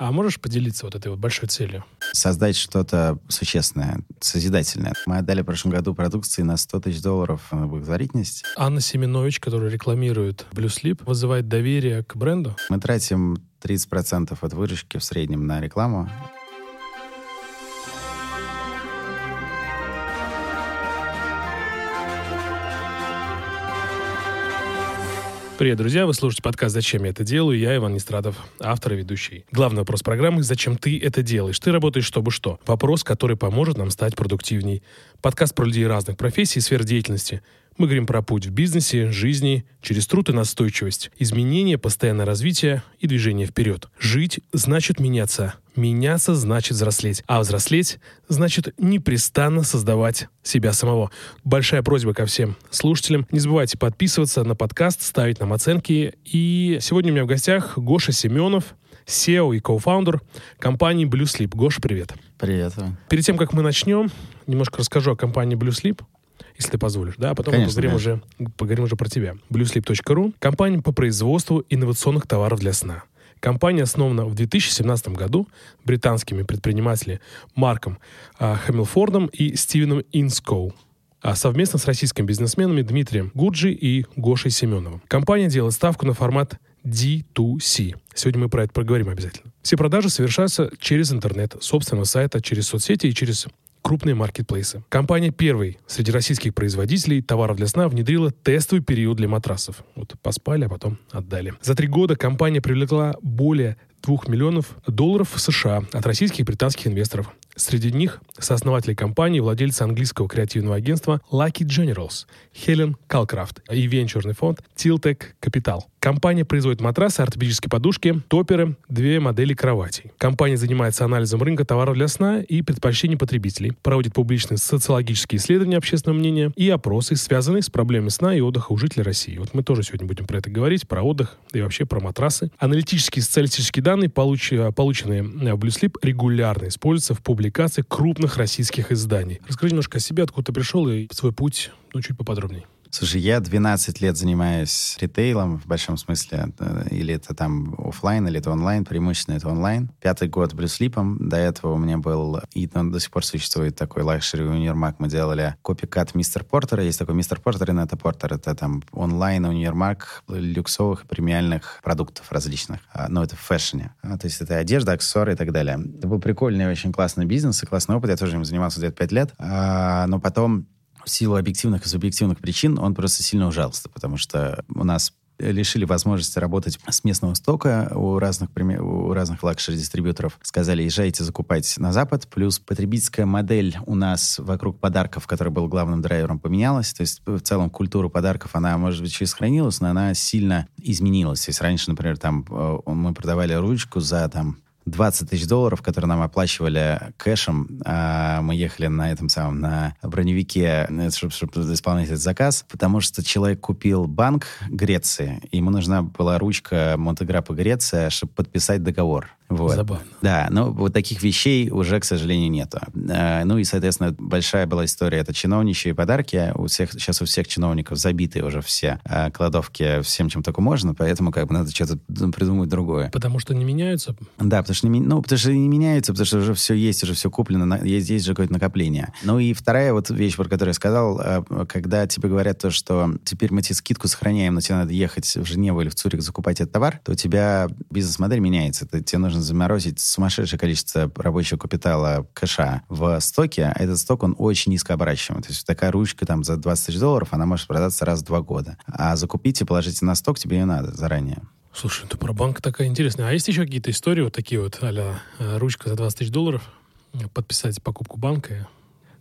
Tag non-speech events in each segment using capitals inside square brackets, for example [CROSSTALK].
А можешь поделиться вот этой вот большой целью? Создать что-то существенное, созидательное. Мы отдали в прошлом году продукции на 100 тысяч долларов на благотворительность. Анна Семенович, которая рекламирует Blue Sleep, вызывает доверие к бренду? Мы тратим 30% от выручки в среднем на рекламу. Привет, друзья! Вы слушаете подкаст «Зачем я это делаю?» Я Иван Нестрадов, автор и ведущий. Главный вопрос программы «Зачем ты это делаешь?» Ты работаешь, чтобы что? Вопрос, который поможет нам стать продуктивней. Подкаст про людей разных профессий и сфер деятельности. Мы говорим про путь в бизнесе, жизни, через труд и настойчивость, изменение, постоянное развитие и движение вперед. Жить значит меняться. Меняться значит взрослеть. А взрослеть значит непрестанно создавать себя самого. Большая просьба ко всем слушателям. Не забывайте подписываться на подкаст, ставить нам оценки. И сегодня у меня в гостях Гоша Семенов, SEO и кофаундер компании Blue Sleep. Гоша, привет. Привет. Перед тем, как мы начнем, немножко расскажу о компании Blue Sleep если ты позволишь, да, а потом Конечно, мы поговорим уже, поговорим уже про тебя. bluesleep.ru — компания по производству инновационных товаров для сна. Компания основана в 2017 году британскими предпринимателями Марком а, Хэмилфордом и Стивеном Инскоу а совместно с российскими бизнесменами Дмитрием Гуджи и Гошей Семеновым. Компания делает ставку на формат D2C. Сегодня мы про это поговорим обязательно. Все продажи совершаются через интернет, собственного сайта, через соцсети и через крупные маркетплейсы. Компания первой среди российских производителей товаров для сна внедрила тестовый период для матрасов. Вот поспали, а потом отдали. За три года компания привлекла более 2 миллионов долларов США от российских и британских инвесторов. Среди них сооснователи компании, владельцы английского креативного агентства Lucky Generals, Хелен Калкрафт и венчурный фонд Tiltec Capital. Компания производит матрасы, ортопедические подушки, топеры, две модели кроватей. Компания занимается анализом рынка товаров для сна и предпочтений потребителей, проводит публичные социологические исследования общественного мнения и опросы, связанные с проблемами сна и отдыха у жителей России. Вот мы тоже сегодня будем про это говорить, про отдых и вообще про матрасы. Аналитические и социалистические данные, получ... полученные в Blue Sleep, регулярно используются в публикации крупных российских изданий. Расскажи немножко о себе, откуда ты пришел и свой путь, ну, чуть поподробнее. Слушай, я 12 лет занимаюсь ритейлом в большом смысле. Или это там офлайн, или это онлайн. Преимущественно это онлайн. Пятый год Bluesleep -ом. До этого у меня был, и он до сих пор существует такой luxury универмаг. Мы делали copycat Mr Porter -а. Есть такой Mr Porter и Net-a-Porter. Это там онлайн универмаг люксовых и премиальных продуктов различных. А, Но ну, это в fashion -е. А, то есть это одежда, аксессуары и так далее. Это был прикольный, очень классный бизнес и классный опыт. Я тоже им занимался где-то 5 лет. А, но потом в силу объективных и субъективных причин он просто сильно ужался, потому что у нас лишили возможности работать с местного стока у разных, у разных лакшери-дистрибьюторов. Сказали, езжайте закупать на Запад. Плюс потребительская модель у нас вокруг подарков, который был главным драйвером, поменялась. То есть в целом культура подарков, она, может быть, еще и сохранилась, но она сильно изменилась. То есть раньше, например, там э, мы продавали ручку за там 20 тысяч долларов, которые нам оплачивали кэшем. А мы ехали на этом самом, на броневике, чтобы, чтобы исполнять этот заказ, потому что человек купил банк Греции, и ему нужна была ручка Монтеграпа Греция, чтобы подписать договор. Вот. Забавно. Да, но вот таких вещей уже, к сожалению, нету. А, ну и, соответственно, большая была история. Это чиновничьи подарки. У всех, сейчас у всех чиновников забиты уже все а, кладовки всем, чем только можно, поэтому как бы надо что-то придумать другое. Потому что не меняются? Да, потому что не, ну, потому что не меняются, потому что уже все есть, уже все куплено, есть, есть же какое-то накопление. Ну и вторая вот вещь, про которую я сказал, а, когда тебе говорят то, что теперь мы тебе скидку сохраняем, но тебе надо ехать в Женеву или в Цюрих закупать этот товар, то у тебя бизнес-модель меняется. Тебе нужно нужно заморозить сумасшедшее количество рабочего капитала кэша в стоке, а этот сток, он очень низкооборачиваемый. То есть такая ручка там за 20 тысяч долларов, она может продаться раз в два года. А закупить и положить на сток тебе ее надо заранее. Слушай, это про банк такая интересная. А есть еще какие-то истории вот такие вот, а ручка за 20 тысяч долларов, подписать покупку банка?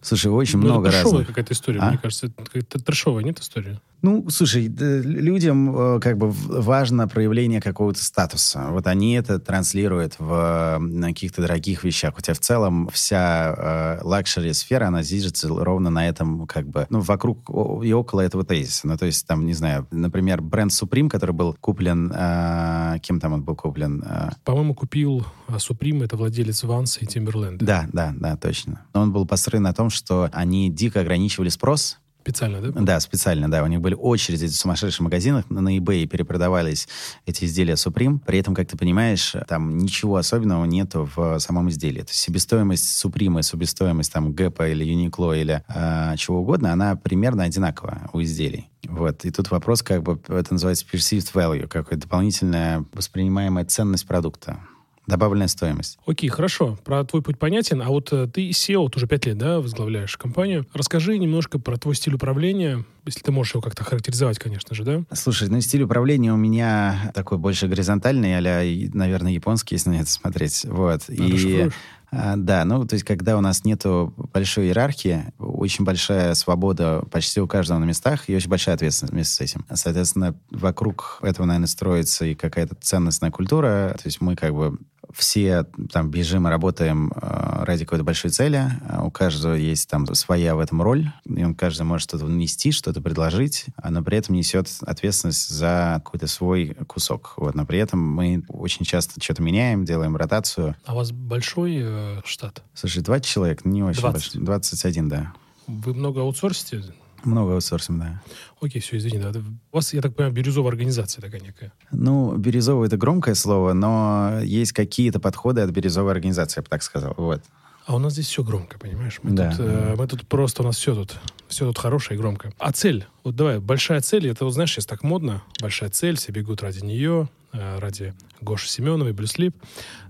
Слушай, очень ну, много разных. какая-то история, а? мне кажется. Это трешовая, нет история? Ну, слушай, людям э, как бы важно проявление какого-то статуса. Вот они это транслируют в каких-то дорогих вещах. Хотя в целом вся э, лакшери-сфера, она движется ровно на этом как бы, ну, вокруг и около этого тезиса. Ну, то есть там, не знаю, например, бренд Supreme, который был куплен, э, кем там он был куплен? Э... По-моему, купил а Supreme, это владелец Ванса и Timberland. Да, да, да, точно. Он был построен на том, что они дико ограничивали спрос, Специально, да? Да, специально, да. У них были очереди в сумасшедших магазинах. На eBay перепродавались эти изделия Supreme. При этом, как ты понимаешь, там ничего особенного нету в самом изделии. То есть себестоимость Supreme и себестоимость там Gap или Uniqlo или э, чего угодно, она примерно одинаковая у изделий. Вот. И тут вопрос, как бы, это называется perceived value, какая дополнительная воспринимаемая ценность продукта. Добавленная стоимость. Окей, хорошо. Про твой путь понятен. А вот э, ты SEO, вот уже пять лет, да, возглавляешь компанию. Расскажи немножко про твой стиль управления, если ты можешь его как-то характеризовать, конечно же, да? Слушай, ну стиль управления у меня такой больше горизонтальный, а наверное, японский, если на это смотреть. Вот. А, и а, да, ну, то есть, когда у нас нету большой иерархии, очень большая свобода почти у каждого на местах и очень большая ответственность вместе с этим. Соответственно, вокруг этого, наверное, строится и какая-то ценностная культура. То есть мы как бы все там бежим и работаем э, ради какой-то большой цели. А у каждого есть там своя в этом роль, и он каждый может что-то внести, что-то предложить, но при этом несет ответственность за какой-то свой кусок. Вот, но при этом мы очень часто что-то меняем, делаем ротацию. А у вас большой э, штат? Слушай, 20 человек, не очень 20. большой. 21, да. Вы много аутсорсите? Много аутсорсим, да. Окей, все, извини. Да. У вас, я так понимаю, бирюзовая организация такая некая. Ну, бирюзовая — это громкое слово, но есть какие-то подходы от бирюзовой организации, я бы так сказал. Вот. А у нас здесь все громко, понимаешь? Мы, да. тут, э, мы тут просто, у нас все тут, все тут хорошее и громко. А цель? Вот давай, большая цель, это, вот, знаешь, сейчас так модно. Большая цель, все бегут ради нее, э, ради Гоши Семеновой, Блюслип.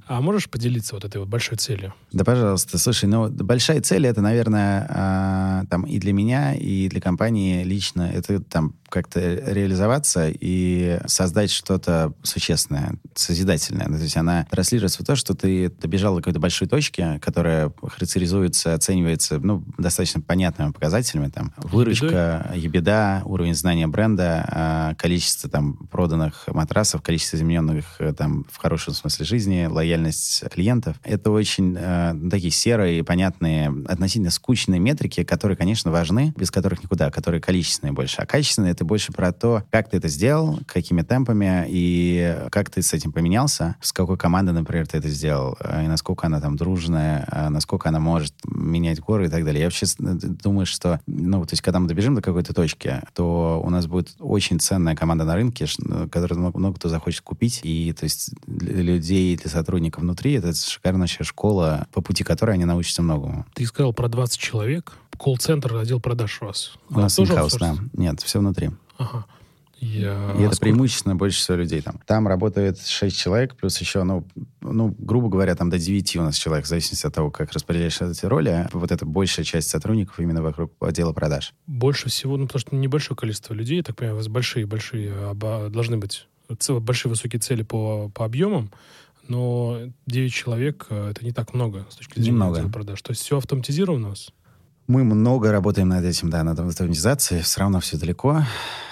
А можешь поделиться вот этой вот большой целью? Да, пожалуйста. Слушай, ну, большая цель это, наверное, э, там и для меня, и для компании лично, это там как-то реализоваться и создать что-то существенное, созидательное. То есть она транслируется в то, что ты добежал до какой-то большой точки, которая характеризуется, оценивается, ну, достаточно понятными показателями, там, выручка, ебеда, уровень знания бренда, э, количество там проданных матрасов, количество измененных э, там в хорошем смысле жизни, лояльность лояльность клиентов. Это очень э, такие серые, понятные, относительно скучные метрики, которые, конечно, важны, без которых никуда, которые количественные больше. А качественные — это больше про то, как ты это сделал, какими темпами и как ты с этим поменялся, с какой командой, например, ты это сделал, э, и насколько она там дружная, э, насколько она может менять горы и так далее. Я вообще думаю, что, ну, то есть, когда мы добежим до какой-то точки, то у нас будет очень ценная команда на рынке, которую много кто захочет купить, и, то есть, для людей, для сотрудников сотрудников внутри. Это шикарная школа, по пути которой они научатся многому. Ты сказал про 20 человек. Колл-центр, отдел продаж у вас. У нас тоже хаус, да. Нет, все внутри. Ага. Я... И это сколько... преимущественно больше всего людей там. Там работает 6 человек, плюс еще, ну, ну, грубо говоря, там до 9 у нас человек, в зависимости от того, как распределяешь эти роли. Вот это большая часть сотрудников именно вокруг отдела продаж. Больше всего, ну, потому что небольшое количество людей, я так понимаю, у вас большие-большие должны быть большие высокие цели по, по объемам но 9 человек э, это не так много с точки зрения Немного. продаж. То есть все автоматизировано у вас? Мы много работаем над этим, да, над автоматизацией. Все равно все далеко.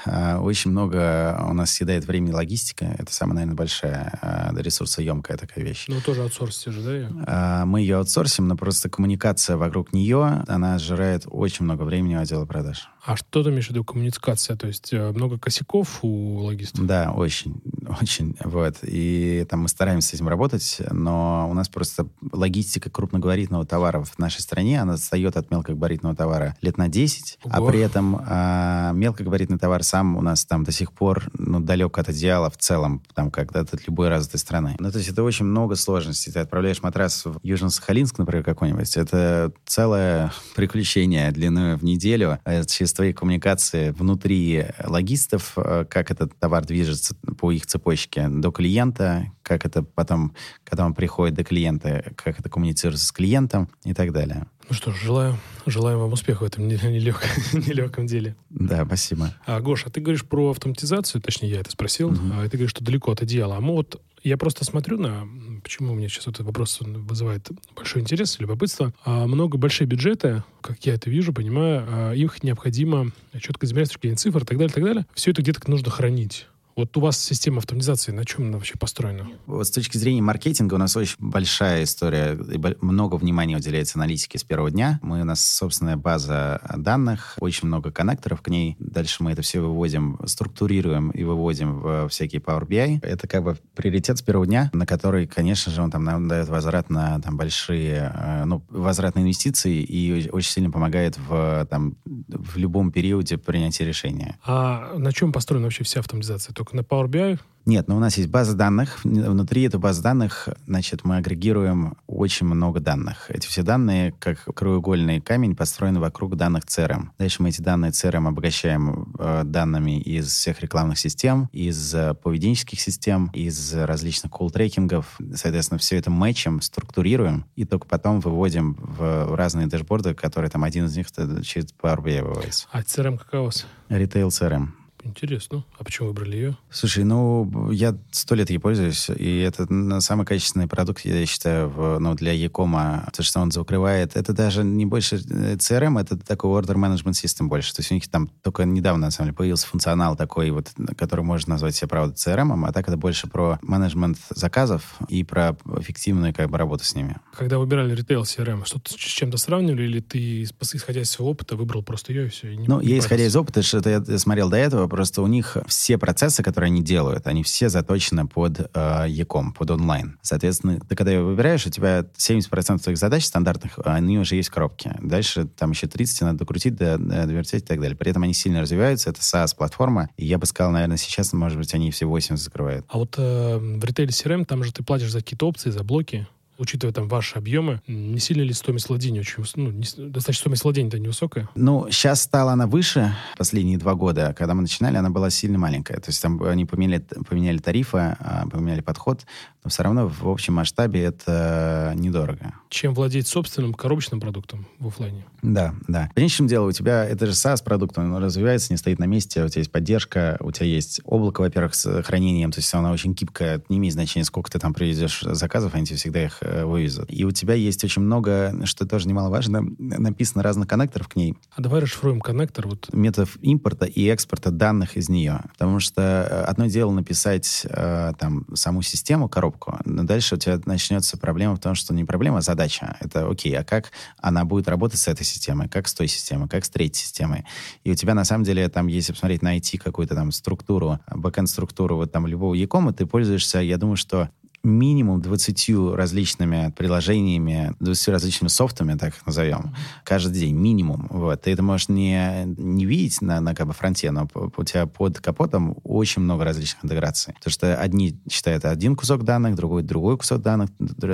А, очень много у нас съедает времени логистика. Это самая, наверное, большая а, ресурсоемкая такая вещь. Ну, тоже аутсорсите же, да? Ее? А, мы ее аутсорсим, но просто коммуникация вокруг нее, она сжирает очень много времени у отдела продаж. А что ты имеешь в виду коммуникация? То есть э, много косяков у логистов? Да, очень, [LAUGHS] очень. Вот. И там мы стараемся с этим работать, но у нас просто логистика крупногабаритного товара в нашей стране, она отстает от мелкогабаритного товара лет на 10, Ого. а при этом а, мелкогабаритный товар сам у нас там до сих пор ну, далек от идеала в целом, там, когда от любой развитой страны. Ну, то есть это очень много сложностей. Ты отправляешь матрас в Южно-Сахалинск, например, какой-нибудь, это целое приключение длиной в неделю э, через твои коммуникации внутри логистов, э, как этот товар движется по их цепочке до клиента, как это потом, когда он приходит до клиента, как это коммуницируется с клиентом и так далее. Ну что ж, желаю, желаю вам успеха в этом нелег, нелегком [LAUGHS] деле. Да, спасибо. А, Гоша, ты говоришь про автоматизацию, точнее, я это спросил, угу. а ты говоришь, что далеко от идеала. А мы вот, я просто смотрю на, почему у меня сейчас этот вопрос вызывает большой интерес, любопытство. А много большие бюджеты, как я это вижу, понимаю, а их необходимо четко измерять с точки зрения цифр и так далее, и так далее. Все это где-то нужно хранить. Вот у вас система автоматизации на чем она вообще построена? Вот с точки зрения маркетинга у нас очень большая история, много внимания уделяется аналитике с первого дня. Мы, у нас собственная база данных, очень много коннекторов к ней. Дальше мы это все выводим, структурируем и выводим в всякие Power BI. Это как бы приоритет с первого дня, на который, конечно же, он там нам дает возврат на там большие, э, ну, возврат на инвестиции и очень сильно помогает в там в любом периоде принятия решения. А на чем построена вообще вся автоматизация? Только на Power BI? Нет, но у нас есть база данных. Внутри этой базы данных, значит, мы агрегируем очень много данных. Эти все данные, как краеугольный камень, построены вокруг данных CRM. Дальше мы эти данные CRM обогащаем э, данными из всех рекламных систем, из э, поведенческих систем, из различных колл-трекингов. Соответственно, все это мэчем, структурируем и только потом выводим в разные дэшборды, которые там один из них через Power BI выводится. А CRM какая у вас? Retail CRM. Интересно. А почему выбрали ее? Слушай, ну, я сто лет ей пользуюсь, и это самый качественный продукт, я считаю, в, ну, для Якома. То, что он закрывает, это даже не больше CRM, это такой order management system больше. То есть у них там только недавно, на самом деле, появился функционал такой, вот, который можно назвать себе, правда, CRM, а так это больше про менеджмент заказов и про эффективную как бы работу с ними. Когда выбирали ритейл CRM, что-то с чем-то сравнивали, или ты, исходя из своего опыта, выбрал просто ее и все? И не, ну, не я, исходя из опыта, что я смотрел до этого, просто у них все процессы, которые они делают, они все заточены под э, e-com, под онлайн. Соответственно, ты когда ее выбираешь, у тебя 70% твоих задач стандартных, они уже есть в коробке. Дальше там еще 30 надо докрутить, довертеть и так далее. При этом они сильно развиваются, это SaaS-платформа, и я бы сказал, наверное, сейчас, может быть, они все 80 закрывают. А вот э, в ритейле CRM, там же ты платишь за какие-то опции, за блоки, учитывая там ваши объемы, не сильно ли стоимость владения очень, ну, не, достаточно стоимость владения-то невысокая? Ну, сейчас стала она выше последние два года. Когда мы начинали, она была сильно маленькая. То есть там они поменяли, поменяли тарифы, а, поменяли подход, но все равно в общем масштабе это недорого. Чем владеть собственным коробочным продуктом в офлайне? Да, да. В конечном деле у тебя это же SaaS-продукт, он развивается, не стоит на месте, у тебя есть поддержка, у тебя есть облако, во-первых, с хранением, то есть она очень гибкая, не имеет значения, сколько ты там привезешь заказов, они тебе всегда их э, вывезут. И у тебя есть очень много, что тоже немаловажно, написано разных коннекторов к ней. А давай расшифруем коннектор. Вот. Методов импорта и экспорта данных из нее. Потому что э, одно дело написать э, там саму систему, коробку, но дальше у тебя начнется проблема в том, что не проблема, а задача. Это окей, а как она будет работать с этой системой, как с той системой, как с третьей системой. И у тебя на самом деле там, если посмотреть на IT какую-то там структуру, бэкэнд-структуру вот там любого Якома, ты пользуешься, я думаю, что минимум 20 различными приложениями, 20 различными софтами, так их назовем, каждый день, минимум. Вот. Ты это можешь не, не видеть на, на как бы фронте, но у тебя под капотом очень много различных интеграций. Потому что одни считают один кусок данных, другой другой кусок данных,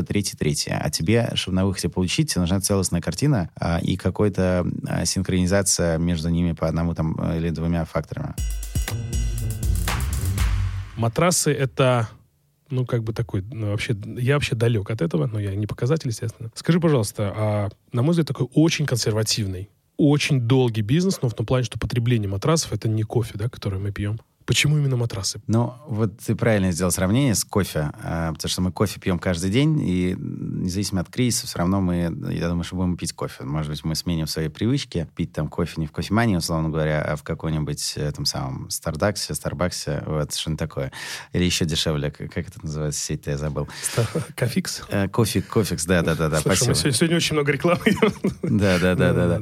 третий третий. А тебе, чтобы на выходе получить, тебе нужна целостная картина а, и какая-то а, синхронизация между ними по одному там или двумя факторами. Матрасы — это ну, как бы такой, ну, вообще, я вообще далек от этого, но я не показатель, естественно. Скажи, пожалуйста, а, на мой взгляд, такой очень консервативный, очень долгий бизнес, но в том плане, что потребление матрасов — это не кофе, да, который мы пьем. Почему именно матрасы? Ну, вот ты правильно сделал сравнение с кофе, а, потому что мы кофе пьем каждый день, и независимо от кризиса, все равно мы, я думаю, что будем пить кофе. Может быть, мы сменим свои привычки, пить там кофе не в кофемании, условно говоря, а в какой-нибудь этом самом Стардаксе, Старбаксе, вот что-нибудь такое. Или еще дешевле, как это называется, сеть я забыл. Кофикс? Э, кофе, кофикс, да-да-да. Спасибо. Сегодня очень много рекламы. Да-да-да.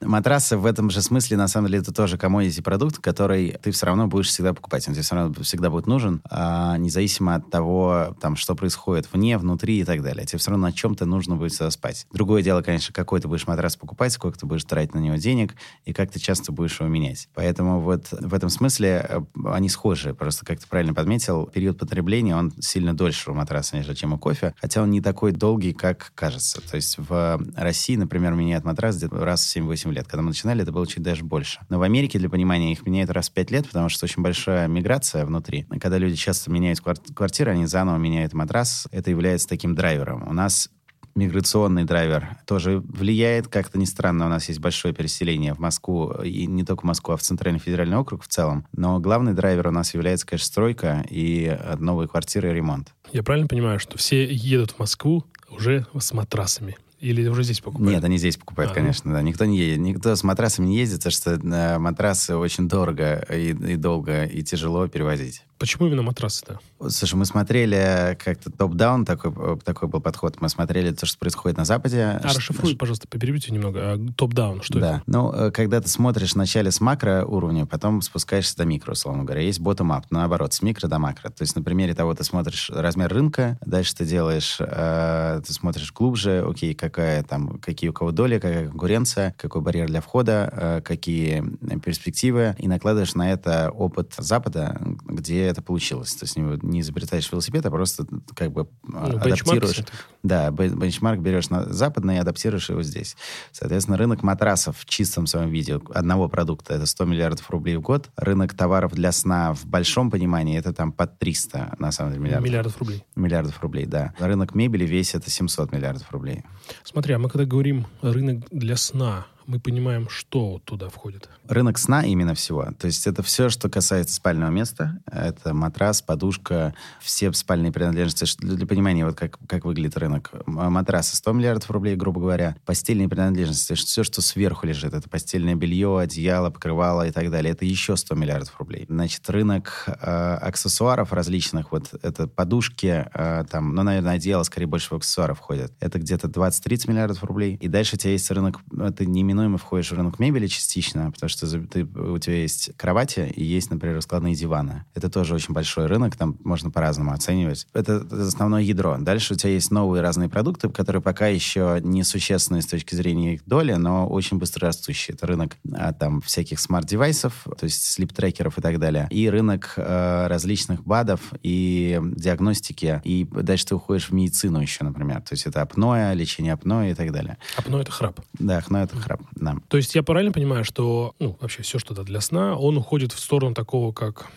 Матрасы в этом же смысле, на самом деле, это тоже комодити продукт, который ты все равно будешь всегда покупать. Он тебе все равно всегда будет нужен, а, независимо от того, там, что происходит вне, внутри и так далее. Тебе все равно на чем-то нужно будет всегда спать. Другое дело, конечно, какой ты будешь матрас покупать, сколько ты будешь тратить на него денег и как ты часто будешь его менять. Поэтому вот в этом смысле э, они схожи. Просто, как ты правильно подметил, период потребления, он сильно дольше у матраса, нежели чем у кофе, хотя он не такой долгий, как кажется. То есть в России, например, меняют матрас где-то раз в 7-8 лет. Когда мы начинали, это было чуть даже больше. Но в Америке, для понимания, их меняют раз в 5 лет, потому что очень большой большая миграция внутри. Когда люди часто меняют квартиры, они заново меняют матрас. Это является таким драйвером. У нас миграционный драйвер тоже влияет. Как-то не странно, у нас есть большое переселение в Москву, и не только в Москву, а в Центральный федеральный округ в целом. Но главный драйвер у нас является, конечно, стройка и новые квартиры и ремонт. Я правильно понимаю, что все едут в Москву уже с матрасами? Или уже здесь покупают? Нет, они здесь покупают, а, конечно, да. Никто не едет. Никто с матрасами не ездит, потому что э, матрасы очень дорого и, и долго, и тяжело перевозить. Почему именно матрасы-то? Слушай, мы смотрели как-то топ-даун, такой, такой был подход. Мы смотрели то, что происходит на Западе. А, расшифруй, пожалуйста, переберите немного. А, топ-даун, что да. это? Ну, э, когда ты смотришь вначале с макро уровня, потом спускаешься до микро, условно говоря. Есть bottom-up, наоборот, с микро до макро. То есть на примере того ты смотришь размер рынка, дальше ты делаешь, э, ты смотришь глубже, окей, какая там, какие у кого доли, какая конкуренция, какой барьер для входа, э, какие перспективы, и накладываешь на это опыт Запада, где это получилось. То есть не, не изобретаешь велосипед, а просто как бы Ну, адаптируешь. бенчмарк Да, бен- бенчмарк берешь на западный и адаптируешь его здесь. Соответственно, рынок матрасов в чистом своем виде одного продукта это 100 миллиардов рублей в год. Рынок товаров для сна в большом понимании это там под 300, на самом деле, миллиардов. Миллиардов рублей. Миллиардов рублей, да. Рынок мебели весь это 700 миллиардов рублей. Смотри, а мы когда говорим рынок для сна, мы понимаем, что туда входит. Рынок сна именно всего. То есть это все, что касается спального места. Это матрас, подушка, все спальные принадлежности. Для, понимания, вот как, как выглядит рынок. М- Матрасы 100 миллиардов рублей, грубо говоря. Постельные принадлежности. Все, что сверху лежит. Это постельное белье, одеяло, покрывало и так далее. Это еще 100 миллиардов рублей. Значит, рынок э, аксессуаров различных. Вот это подушки, э, там, ну, наверное, одеяло скорее больше в аксессуары входит. Это где-то 20-30 миллиардов рублей. И дальше у тебя есть рынок, ну, ты неминуемо входишь в рынок мебели частично, потому что ты, у тебя есть кровати и есть, например, раскладные диваны. Это тоже очень большой рынок, там можно по-разному оценивать. Это, это основное ядро. Дальше у тебя есть новые разные продукты, которые пока еще не существенные с точки зрения их доли, но очень быстро растущие. Это рынок а, там всяких смарт-девайсов, то есть слип-трекеров и так далее. И рынок э, различных БАДов и диагностики. И дальше ты уходишь в медицину еще, например. То есть это апноэ, лечение апноэ и так далее. Апно — это храп. Да, апноэ — это храп. Да. То есть я правильно понимаю, что ну, вообще все что-то для сна, он уходит в сторону такого, как,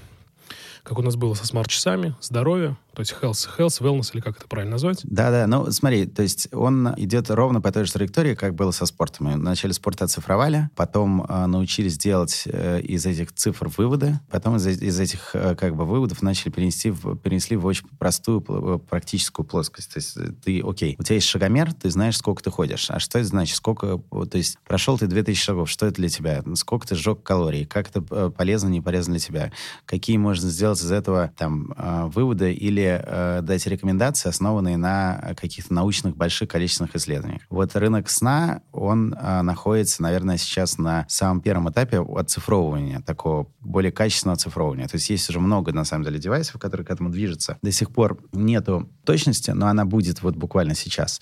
как у нас было со смарт-часами, здоровье, то есть health, health, wellness, или как это правильно назвать? Да-да, ну смотри, то есть он идет ровно по той же траектории, как было со спортом. Мы вначале спорт оцифровали, потом э, научились делать э, из этих цифр выводы, потом из, из этих э, как бы выводов начали перенести в, перенесли в очень простую э, практическую плоскость. То есть э, ты, окей, у тебя есть шагомер, ты знаешь, сколько ты ходишь. А что это значит? Сколько, то есть прошел ты 2000 шагов, что это для тебя? Сколько ты сжег калорий? Как это э, полезно, не полезно для тебя? Какие можно сделать из этого там э, выводы или э, дать рекомендации, основанные на каких-то научных больших количественных исследованиях. Вот рынок сна, он э, находится, наверное, сейчас на самом первом этапе оцифровывания, такого более качественного оцифровывания. То есть есть уже много, на самом деле, девайсов, которые к этому движутся. До сих пор нету точности, но она будет вот буквально сейчас.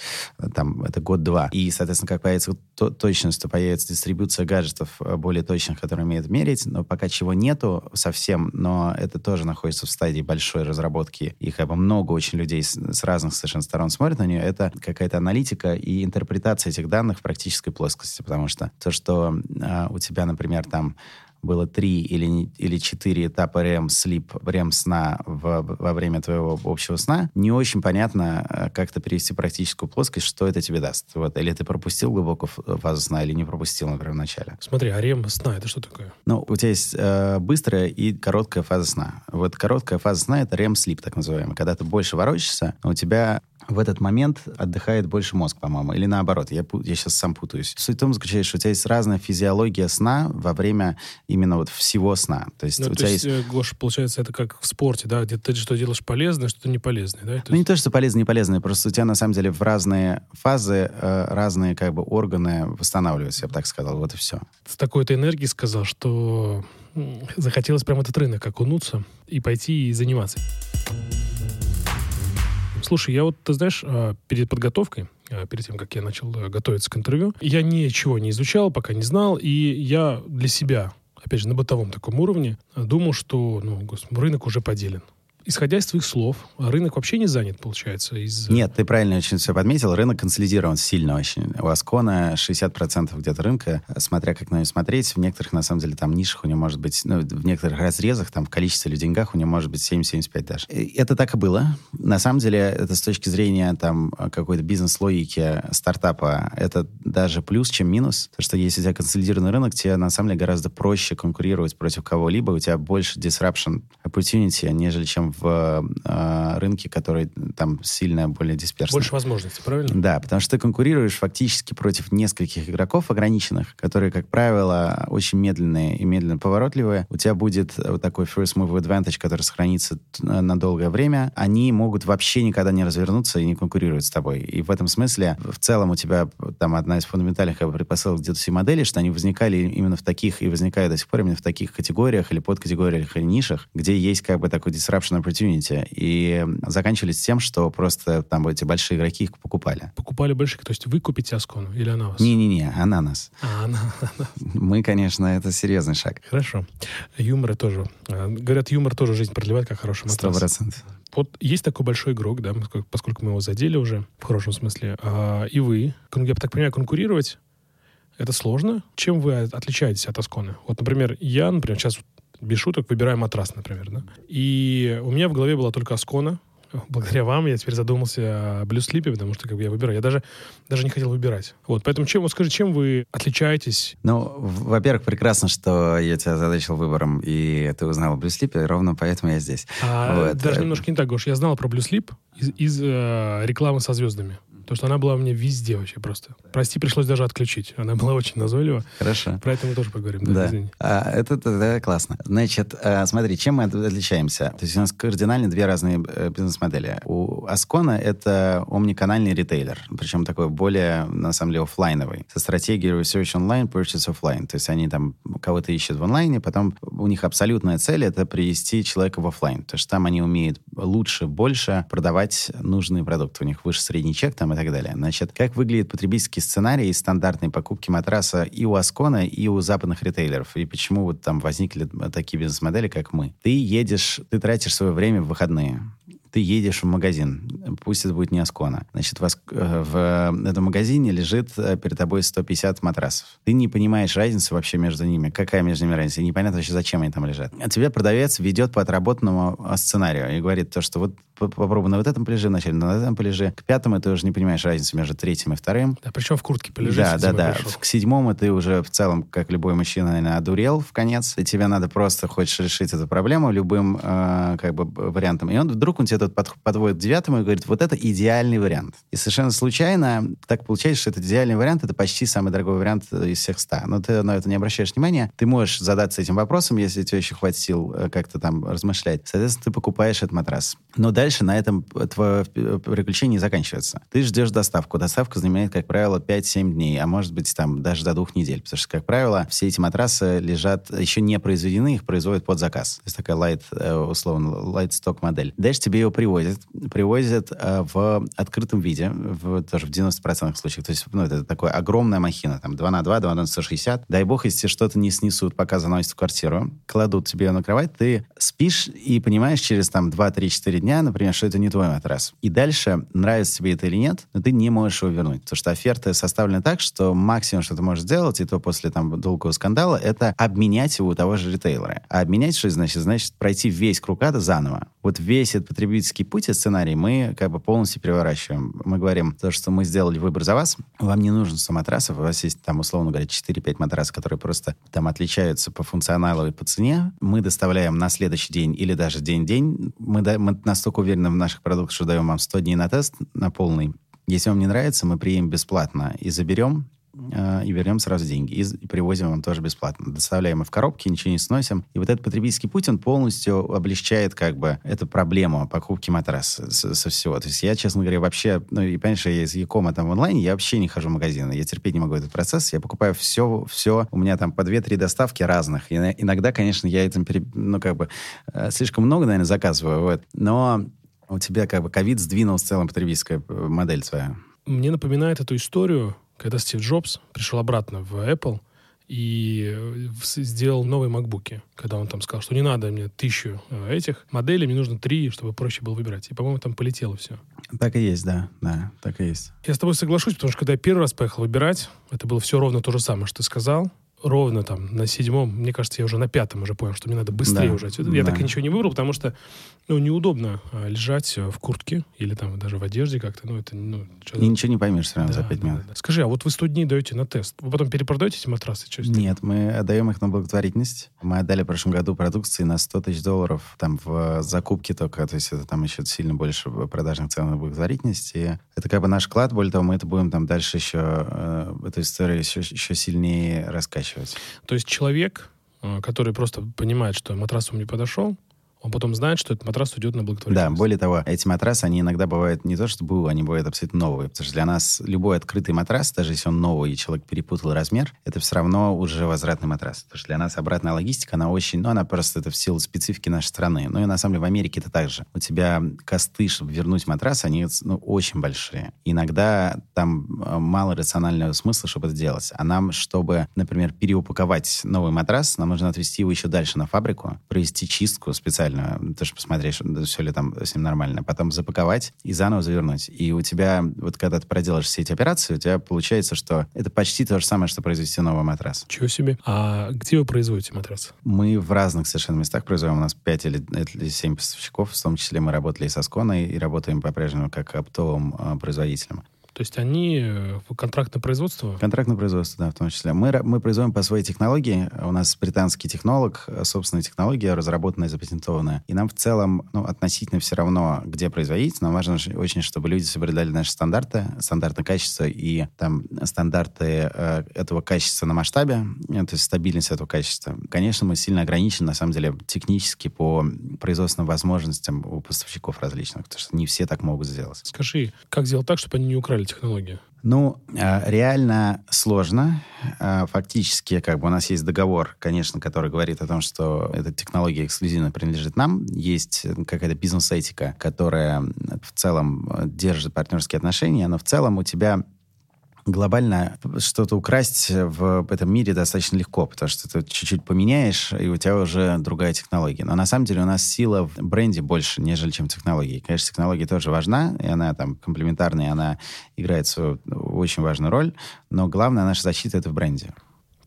Там это год-два. И, соответственно, как появится то- точность, то появится дистрибуция гаджетов э, более точных, которые умеют мерить, но пока чего нету совсем, но это тоже находится в стадии большой разработки. И бы много очень людей с, с разных совершенно сторон смотрят на нее. Это какая-то аналитика и интерпретация этих данных в практической плоскости, потому что то, что э, у тебя, например, там было три или, или четыре этапа REM sleep, REM сна в- во время твоего общего сна, не очень понятно, э, как это перевести в практическую плоскость, что это тебе даст. Вот. Или ты пропустил глубокую ф- фазу сна, или не пропустил, например, в начале. Смотри, а рем сна — это что такое? Ну, у тебя есть э, быстрая и короткая фаза сна. Вот короткая фаза сна — это REM sleep, так называемый. Когда ты больше ворочаешься, у тебя в этот момент отдыхает больше мозг, по-моему. Или наоборот, я, я сейчас сам путаюсь. Суть в том заключается, что у тебя есть разная физиология сна во время именно вот всего сна. То есть Ну, у то тебя есть, есть... э, Гоша, получается, это как в спорте, да, где ты что делаешь полезное, что-то не полезное, да? То Ну, не есть- то, что полезные, не полезные, просто у тебя на самом деле в разные фазы э, разные как бы органы восстанавливаются, я бы так сказал. Вот и все. с такой-то энергией сказал, что захотелось прям в этот рынок окунуться и пойти и заниматься. Слушай, я вот, ты знаешь, а, перед подготовкой, а, перед тем, как я начал э, готовиться к интервью, я ничего не изучал, пока не знал, и я для себя, опять же, на бытовом таком уровне, э, думал, что ну, рынок уже поделен. Исходя из твоих слов, рынок вообще не занят, получается, из... Нет, ты правильно очень все подметил. Рынок консолидирован сильно очень. У Аскона 60% где-то рынка, смотря как на нее смотреть. В некоторых, на самом деле, там нишах у него может быть, ну, в некоторых разрезах, там в количестве или деньгах у него может быть 7-75 даже. Это так и было. На самом деле, это с точки зрения там какой-то бизнес-логики стартапа, это даже плюс, чем минус. Потому что если у тебя консолидированный рынок, тебе на самом деле гораздо проще конкурировать против кого-либо, у тебя больше disruption opportunity, нежели чем в э, рынке, который там сильно более дисперсный. Больше возможностей, правильно? Да, потому что ты конкурируешь фактически против нескольких игроков ограниченных, которые, как правило, очень медленные и медленно поворотливые. У тебя будет вот такой first move advantage, который сохранится на долгое время. Они могут вообще никогда не развернуться и не конкурировать с тобой. И в этом смысле в целом у тебя там одна из фундаментальных предпосылок D2C модели, что они возникали именно в таких и возникают до сих пор именно в таких категориях или подкатегориях или нишах, где есть как бы такой disruption opportunity. И заканчивались тем, что просто там эти большие игроки их покупали. Покупали большие, то есть вы купите Аскону или она вас? Не-не-не, она нас. А, она, она. Мы, конечно, это серьезный шаг. Хорошо. Юмор тоже. А, говорят, юмор тоже жизнь продлевает, как хороший матрас. Сто процентов. Вот есть такой большой игрок, да, поскольку мы его задели уже, в хорошем смысле, а, и вы, я так понимаю, конкурировать это сложно. Чем вы отличаетесь от Асконы? Вот, например, я, например, сейчас без шуток выбираю матрас, например, да, и у меня в голове была только Аскона, [LAUGHS] благодаря вам я теперь задумался о блюслипе, потому что как бы я выбираю. Я даже, даже не хотел выбирать. Вот, поэтому чем, вот скажи, чем вы отличаетесь? Ну, во-первых, прекрасно, что я тебя задачил выбором, и ты узнал о блюслипе, ровно поэтому я здесь. А, вот. Даже немножко не так, Гош. Я знал про блюслип из, из э, рекламы со звездами. Потому что она была у меня везде вообще просто. Прости, пришлось даже отключить. Она была очень назойлива. Хорошо. Про это мы тоже поговорим. Да, да. А, это, это, это классно. Значит, а, смотри, чем мы отличаемся? То есть у нас кардинально две разные э, бизнес-модели. У Аскона это омниканальный ритейлер, причем такой более, на самом деле, офлайновый, со стратегией research online, purchase offline. То есть они там кого-то ищут в онлайне, потом у них абсолютная цель — это привести человека в офлайн. То есть там они умеют лучше, больше продавать нужные продукты. У них выше средний чек там и так далее. Значит, как выглядит потребительский сценарий из стандартной покупки матраса и у Аскона, и у западных ритейлеров? И почему вот там возникли такие бизнес-модели, как мы? Ты едешь, ты тратишь свое время в выходные ты едешь в магазин, пусть это будет не Аскона. Значит, в, э, в этом магазине лежит э, перед тобой 150 матрасов. Ты не понимаешь разницы вообще между ними. Какая между ними разница? И непонятно вообще, зачем они там лежат. А тебе продавец ведет по отработанному э, сценарию и говорит то, что вот попробуй на вот этом полежи вначале, на этом полежи. К пятому ты уже не понимаешь разницы между третьим и вторым. Да, причем в куртке полежи. Да, да, да. Пришел. К седьмому ты уже в целом, как любой мужчина, наверное, одурел в конец, и тебе надо просто хочешь решить эту проблему любым э, как бы вариантом. И он вдруг он тебе тут под, подводит девятому и говорит, вот это идеальный вариант. И совершенно случайно так получается, что этот идеальный вариант это почти самый дорогой вариант из всех ста. Но ты на это не обращаешь внимания. Ты можешь задаться этим вопросом, если тебе еще хватит сил э, как-то там размышлять. Соответственно, ты покупаешь этот матрас. Но дальше на этом твое приключение заканчивается. Ты ждешь доставку. Доставка занимает, как правило, 5-7 дней, а может быть там даже до двух недель. Потому что, как правило, все эти матрасы лежат, еще не произведены, их производят под заказ. То есть такая light, э, условно, light stock модель. Дальше тебе ее привозят привозят э, в открытом виде, в, тоже в 90% случаев. То есть, ну, это такая огромная махина, там, 2 на 2, 2 на 160. Дай бог, если что-то не снесут, пока заносят в квартиру, кладут тебе ее на кровать, ты спишь и понимаешь через там 2-3-4 дня, например, что это не твой матрас. И дальше, нравится тебе это или нет, но ты не можешь его вернуть. Потому что оферта составлена так, что максимум, что ты можешь сделать, и то после там долгого скандала, это обменять его у того же ритейлера. А обменять что значит? Значит, пройти весь круг ада заново. Вот весь этот потребительский путь, этот сценарий, мы как бы полностью переворачиваем. Мы говорим, то, что мы сделали выбор за вас, вам не нужен 100 матрасов, у вас есть там, условно говоря, 4-5 матрасов, которые просто там отличаются по функционалу и по цене. Мы доставляем на следующий день или даже день-день. Мы, мы настолько уверены в наших продуктах, что даем вам 100 дней на тест, на полный. Если вам не нравится, мы приедем бесплатно и заберем, и вернем сразу деньги. И, и привозим вам тоже бесплатно. Доставляем их в коробки, ничего не сносим. И вот этот потребительский путь, он полностью облегчает как бы эту проблему покупки матраса со, со всего. То есть я, честно говоря, вообще, ну и понимаешь, я из Якома там в онлайне, я вообще не хожу в магазины. Я терпеть не могу этот процесс. Я покупаю все, все. У меня там по 2-3 доставки разных. И иногда, конечно, я этим, пере, ну как бы, э, слишком много, наверное, заказываю. Вот. Но у тебя как бы ковид сдвинул в целом потребительская э, модель своя. Мне напоминает эту историю, когда Стив Джобс пришел обратно в Apple и э, сделал новые макбуки, когда он там сказал, что не надо мне тысячу э, этих моделей, мне нужно три, чтобы проще было выбирать. И, по-моему, там полетело все. Так и есть, да, да, так и есть. Я с тобой соглашусь, потому что когда я первый раз поехал выбирать, это было все ровно то же самое, что ты сказал. Ровно там на седьмом, мне кажется, я уже на пятом уже понял, что мне надо быстрее Да. уже отсюда. Я Да. так и ничего не выбрал, потому что ну, неудобно а, лежать э, в куртке или там даже в одежде как-то. Ну, это, ну, И ничего не поймешь все равно Да, за пять да, минут. да, да. Скажи, а вот вы 100 дней даете на тест. Вы потом перепродаете эти матрасы? Что? Нет, мы отдаем их на благотворительность. Мы отдали в прошлом году продукции на 100 тысяч долларов там в закупке только, то есть это там еще сильно больше продажных цен на благотворительность. И это как бы наш вклад, более того, мы это будем там дальше еще, э, эту историю еще, еще сильнее раскачивать. То есть человек, э, который просто понимает, что матрас ему не подошел, он потом знает, что этот матрас уйдет на Да, благотворительность. более того, эти матрасы, они иногда бывают не то, что БУ, они бывают абсолютно новые. Потому что для нас любой открытый матрас, даже если он новый, и человек перепутал размер, это все равно уже возвратный матрас. Потому что для нас обратная логистика, она очень, ну, она просто это в силу специфики нашей страны. Ну, и на самом деле в Америке это так же. У тебя косты, чтобы вернуть матрас, они ну, очень большие. Иногда там э, мало рационального смысла, чтобы это делать. А нам, чтобы, например, переупаковать новый матрас, нам нужно отвезти его еще дальше на фабрику, провести чистку специально, то что посмотреть, все ли там с ним нормально, потом запаковать и заново завернуть. И у тебя, вот когда ты проделаешь все эти операции, у тебя получается, что это почти то же самое, что произвести новый матрас. Чего себе. А где вы производите матрасы? Мы в разных совершенно местах производим. У нас 5 или, или 7 поставщиков, в том числе мы работали и со Сконой, и работаем по-прежнему как оптовым э, производителем. То есть они э, контрактное производство? Контрактное производство, да, в том числе. Мы, мы производим по своей технологии. У нас британский технолог, э, собственная технология, разработанная, запатентованная. И нам в целом, ну, относительно все равно, где производить. Нам важно очень, чтобы люди соблюдали наши стандарты, стандарты качества и там стандарты э, этого качества на масштабе, э, то есть стабильность этого качества. Конечно, мы сильно ограничены, на самом деле, технически по производственным возможностям у поставщиков различных, потому что не все так могут сделать. Скажи, как сделать так, чтобы они не украли технологию? Ну, э, реально сложно. Э, Фактически, как бы у нас есть договор, конечно, который говорит о том, что эта технология эксклюзивно принадлежит нам. Есть э, какая-то бизнес-этика, которая в целом держит партнерские отношения, но в целом у тебя глобально что-то украсть в этом мире достаточно легко, потому что ты чуть-чуть поменяешь, и у тебя уже другая технология. Но на самом деле у нас сила в бренде больше, нежели чем технологии. Конечно, технология тоже важна, и она там комплементарная, и она играет свою очень важную роль, но главная наша защита — это в бренде.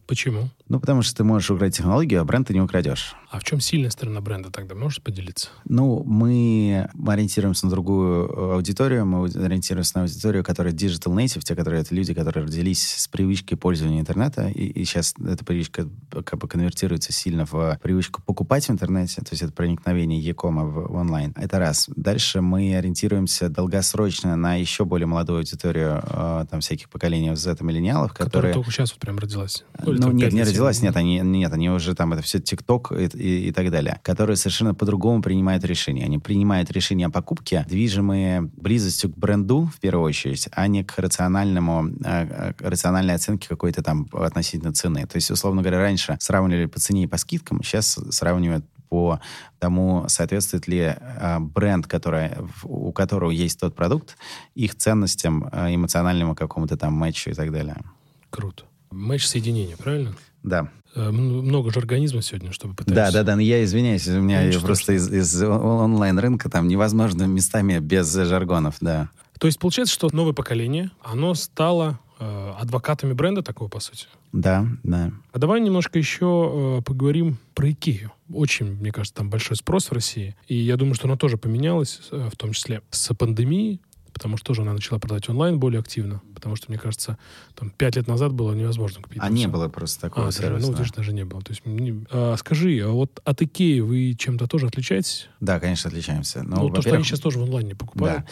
Почему? Ну, потому что ты можешь украть технологию, а бренд ты не украдешь. А в чем сильная сторона бренда тогда? Можешь поделиться? Ну, мы ориентируемся на другую э, аудиторию. Мы ориентируемся на аудиторию, которая digital native, те, которые это люди, которые родились с привычкой пользования интернета, и, и сейчас эта привычка как бы конвертируется сильно в привычку покупать в интернете, то есть это проникновение e-кома в, онлайн. Это раз. Дальше мы ориентируемся долгосрочно на еще более молодую аудиторию, э, там, всяких поколений Z миллениалов, Которая которые... только сейчас вот прям родилась. Ну, там нет, не родилась, нет, они, нет, они уже там, это все ТикТок и, и, так далее, которые совершенно по-другому принимают решения. Они принимают решения о покупке, движимые близостью к бренду, в первую очередь, а не к рациональному, э, к рациональной оценке какой-то там относительно цены. То есть, условно говоря, раньше сравнивали по цене и по скидкам, сейчас сравнивают по тому, соответствует ли э, бренд, который, у которого есть тот продукт, их ценностям, э, эмоциональному какому-то там матчу и так далее. Круто. Матч соединения, правильно? Да. Э, Много же организмов сегодня, чтобы Да, пытаться. да, да, но я извиняюсь, у меня Ничего просто из, из он- онлайн-рынка там невозможно местами без жаргонов, да. То есть получается, что новое поколение, оно стало э, адвокатами бренда такого, по сути. Да, да. А давай немножко еще э, поговорим про Икею. Очень, мне кажется, там большой спрос в России. И я думаю, что она тоже поменялась, э, в том числе с пандемией, потому что тоже она начала продавать онлайн более активно. Потому что, мне кажется, там пять лет назад было невозможно купить. А не было просто такого А, даже, сервиса. ну, да. даже, не было. То есть, не- а, скажи, а вот от Икеи вы чем-то тоже отличаетесь? Да, конечно, отличаемся. Но, Ну, то, что они сейчас тоже в онлайне покупают. Да.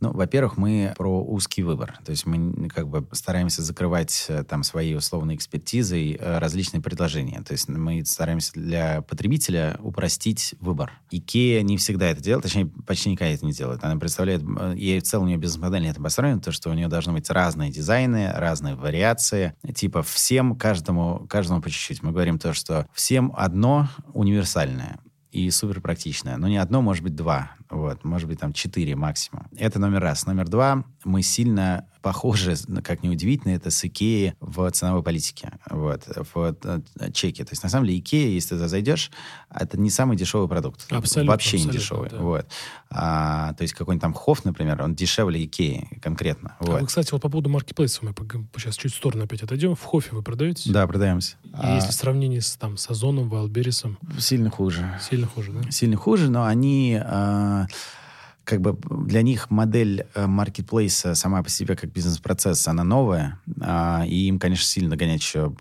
Ну, во-первых, мы про узкий выбор. То есть мы как бы стараемся закрывать э, там своей условной экспертизой э, различные предложения. То есть мы стараемся для потребителя упростить выбор. Икея не всегда это делает, точнее, почти никогда это не делает. Она представляет, э, и в целом у бизнес-модель на это построена, то, что у нее должны быть разные дизайны, разные вариации. Типа всем, каждому, каждому по чуть-чуть. Мы говорим то, что всем одно универсальное. И супер практичное. Но не одно, может быть, два. Вот, может быть, там четыре максимум. Это номер раз. Номер два, мы сильно похожи, как ни удивительно, это с Икеей в ценовой политике, вот, в э, чеке. То есть, на самом деле, Икея, если ты зайдешь, это не самый дешевый продукт. Абсолютно. Вообще абсолютно, не дешевый. да. Вот. А, то есть, какой-нибудь там Хофф, например, он дешевле Икеи конкретно. А Вот. вы, кстати, вот по поводу маркетплейса мы сейчас чуть в сторону опять отойдем. В Хофе вы продаете? Да, продаемся. И А, если в сравнении с, там, с Озоном, Вайлдберрисом, сильно хуже. сильно хуже, да? сильно хуже, но они а, как бы для них модель э, маркетплейса сама по себе как бизнес-процесс, она новая, а, и им, конечно, сильно догонять еще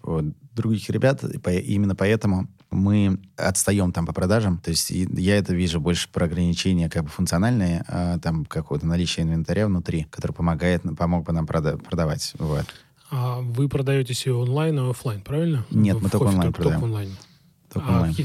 других ребят, и именно поэтому мы отстаем там по продажам, то есть я это вижу больше про ограничения как бы функциональные, а, там какого-то наличия инвентаря внутри, который помогает, помог бы нам прода- продавать, вот. А вы продаетесь и онлайн, и офлайн, правильно? Нет, В мы только Хофе онлайн только, продаем. только онлайн. Только а онлайн.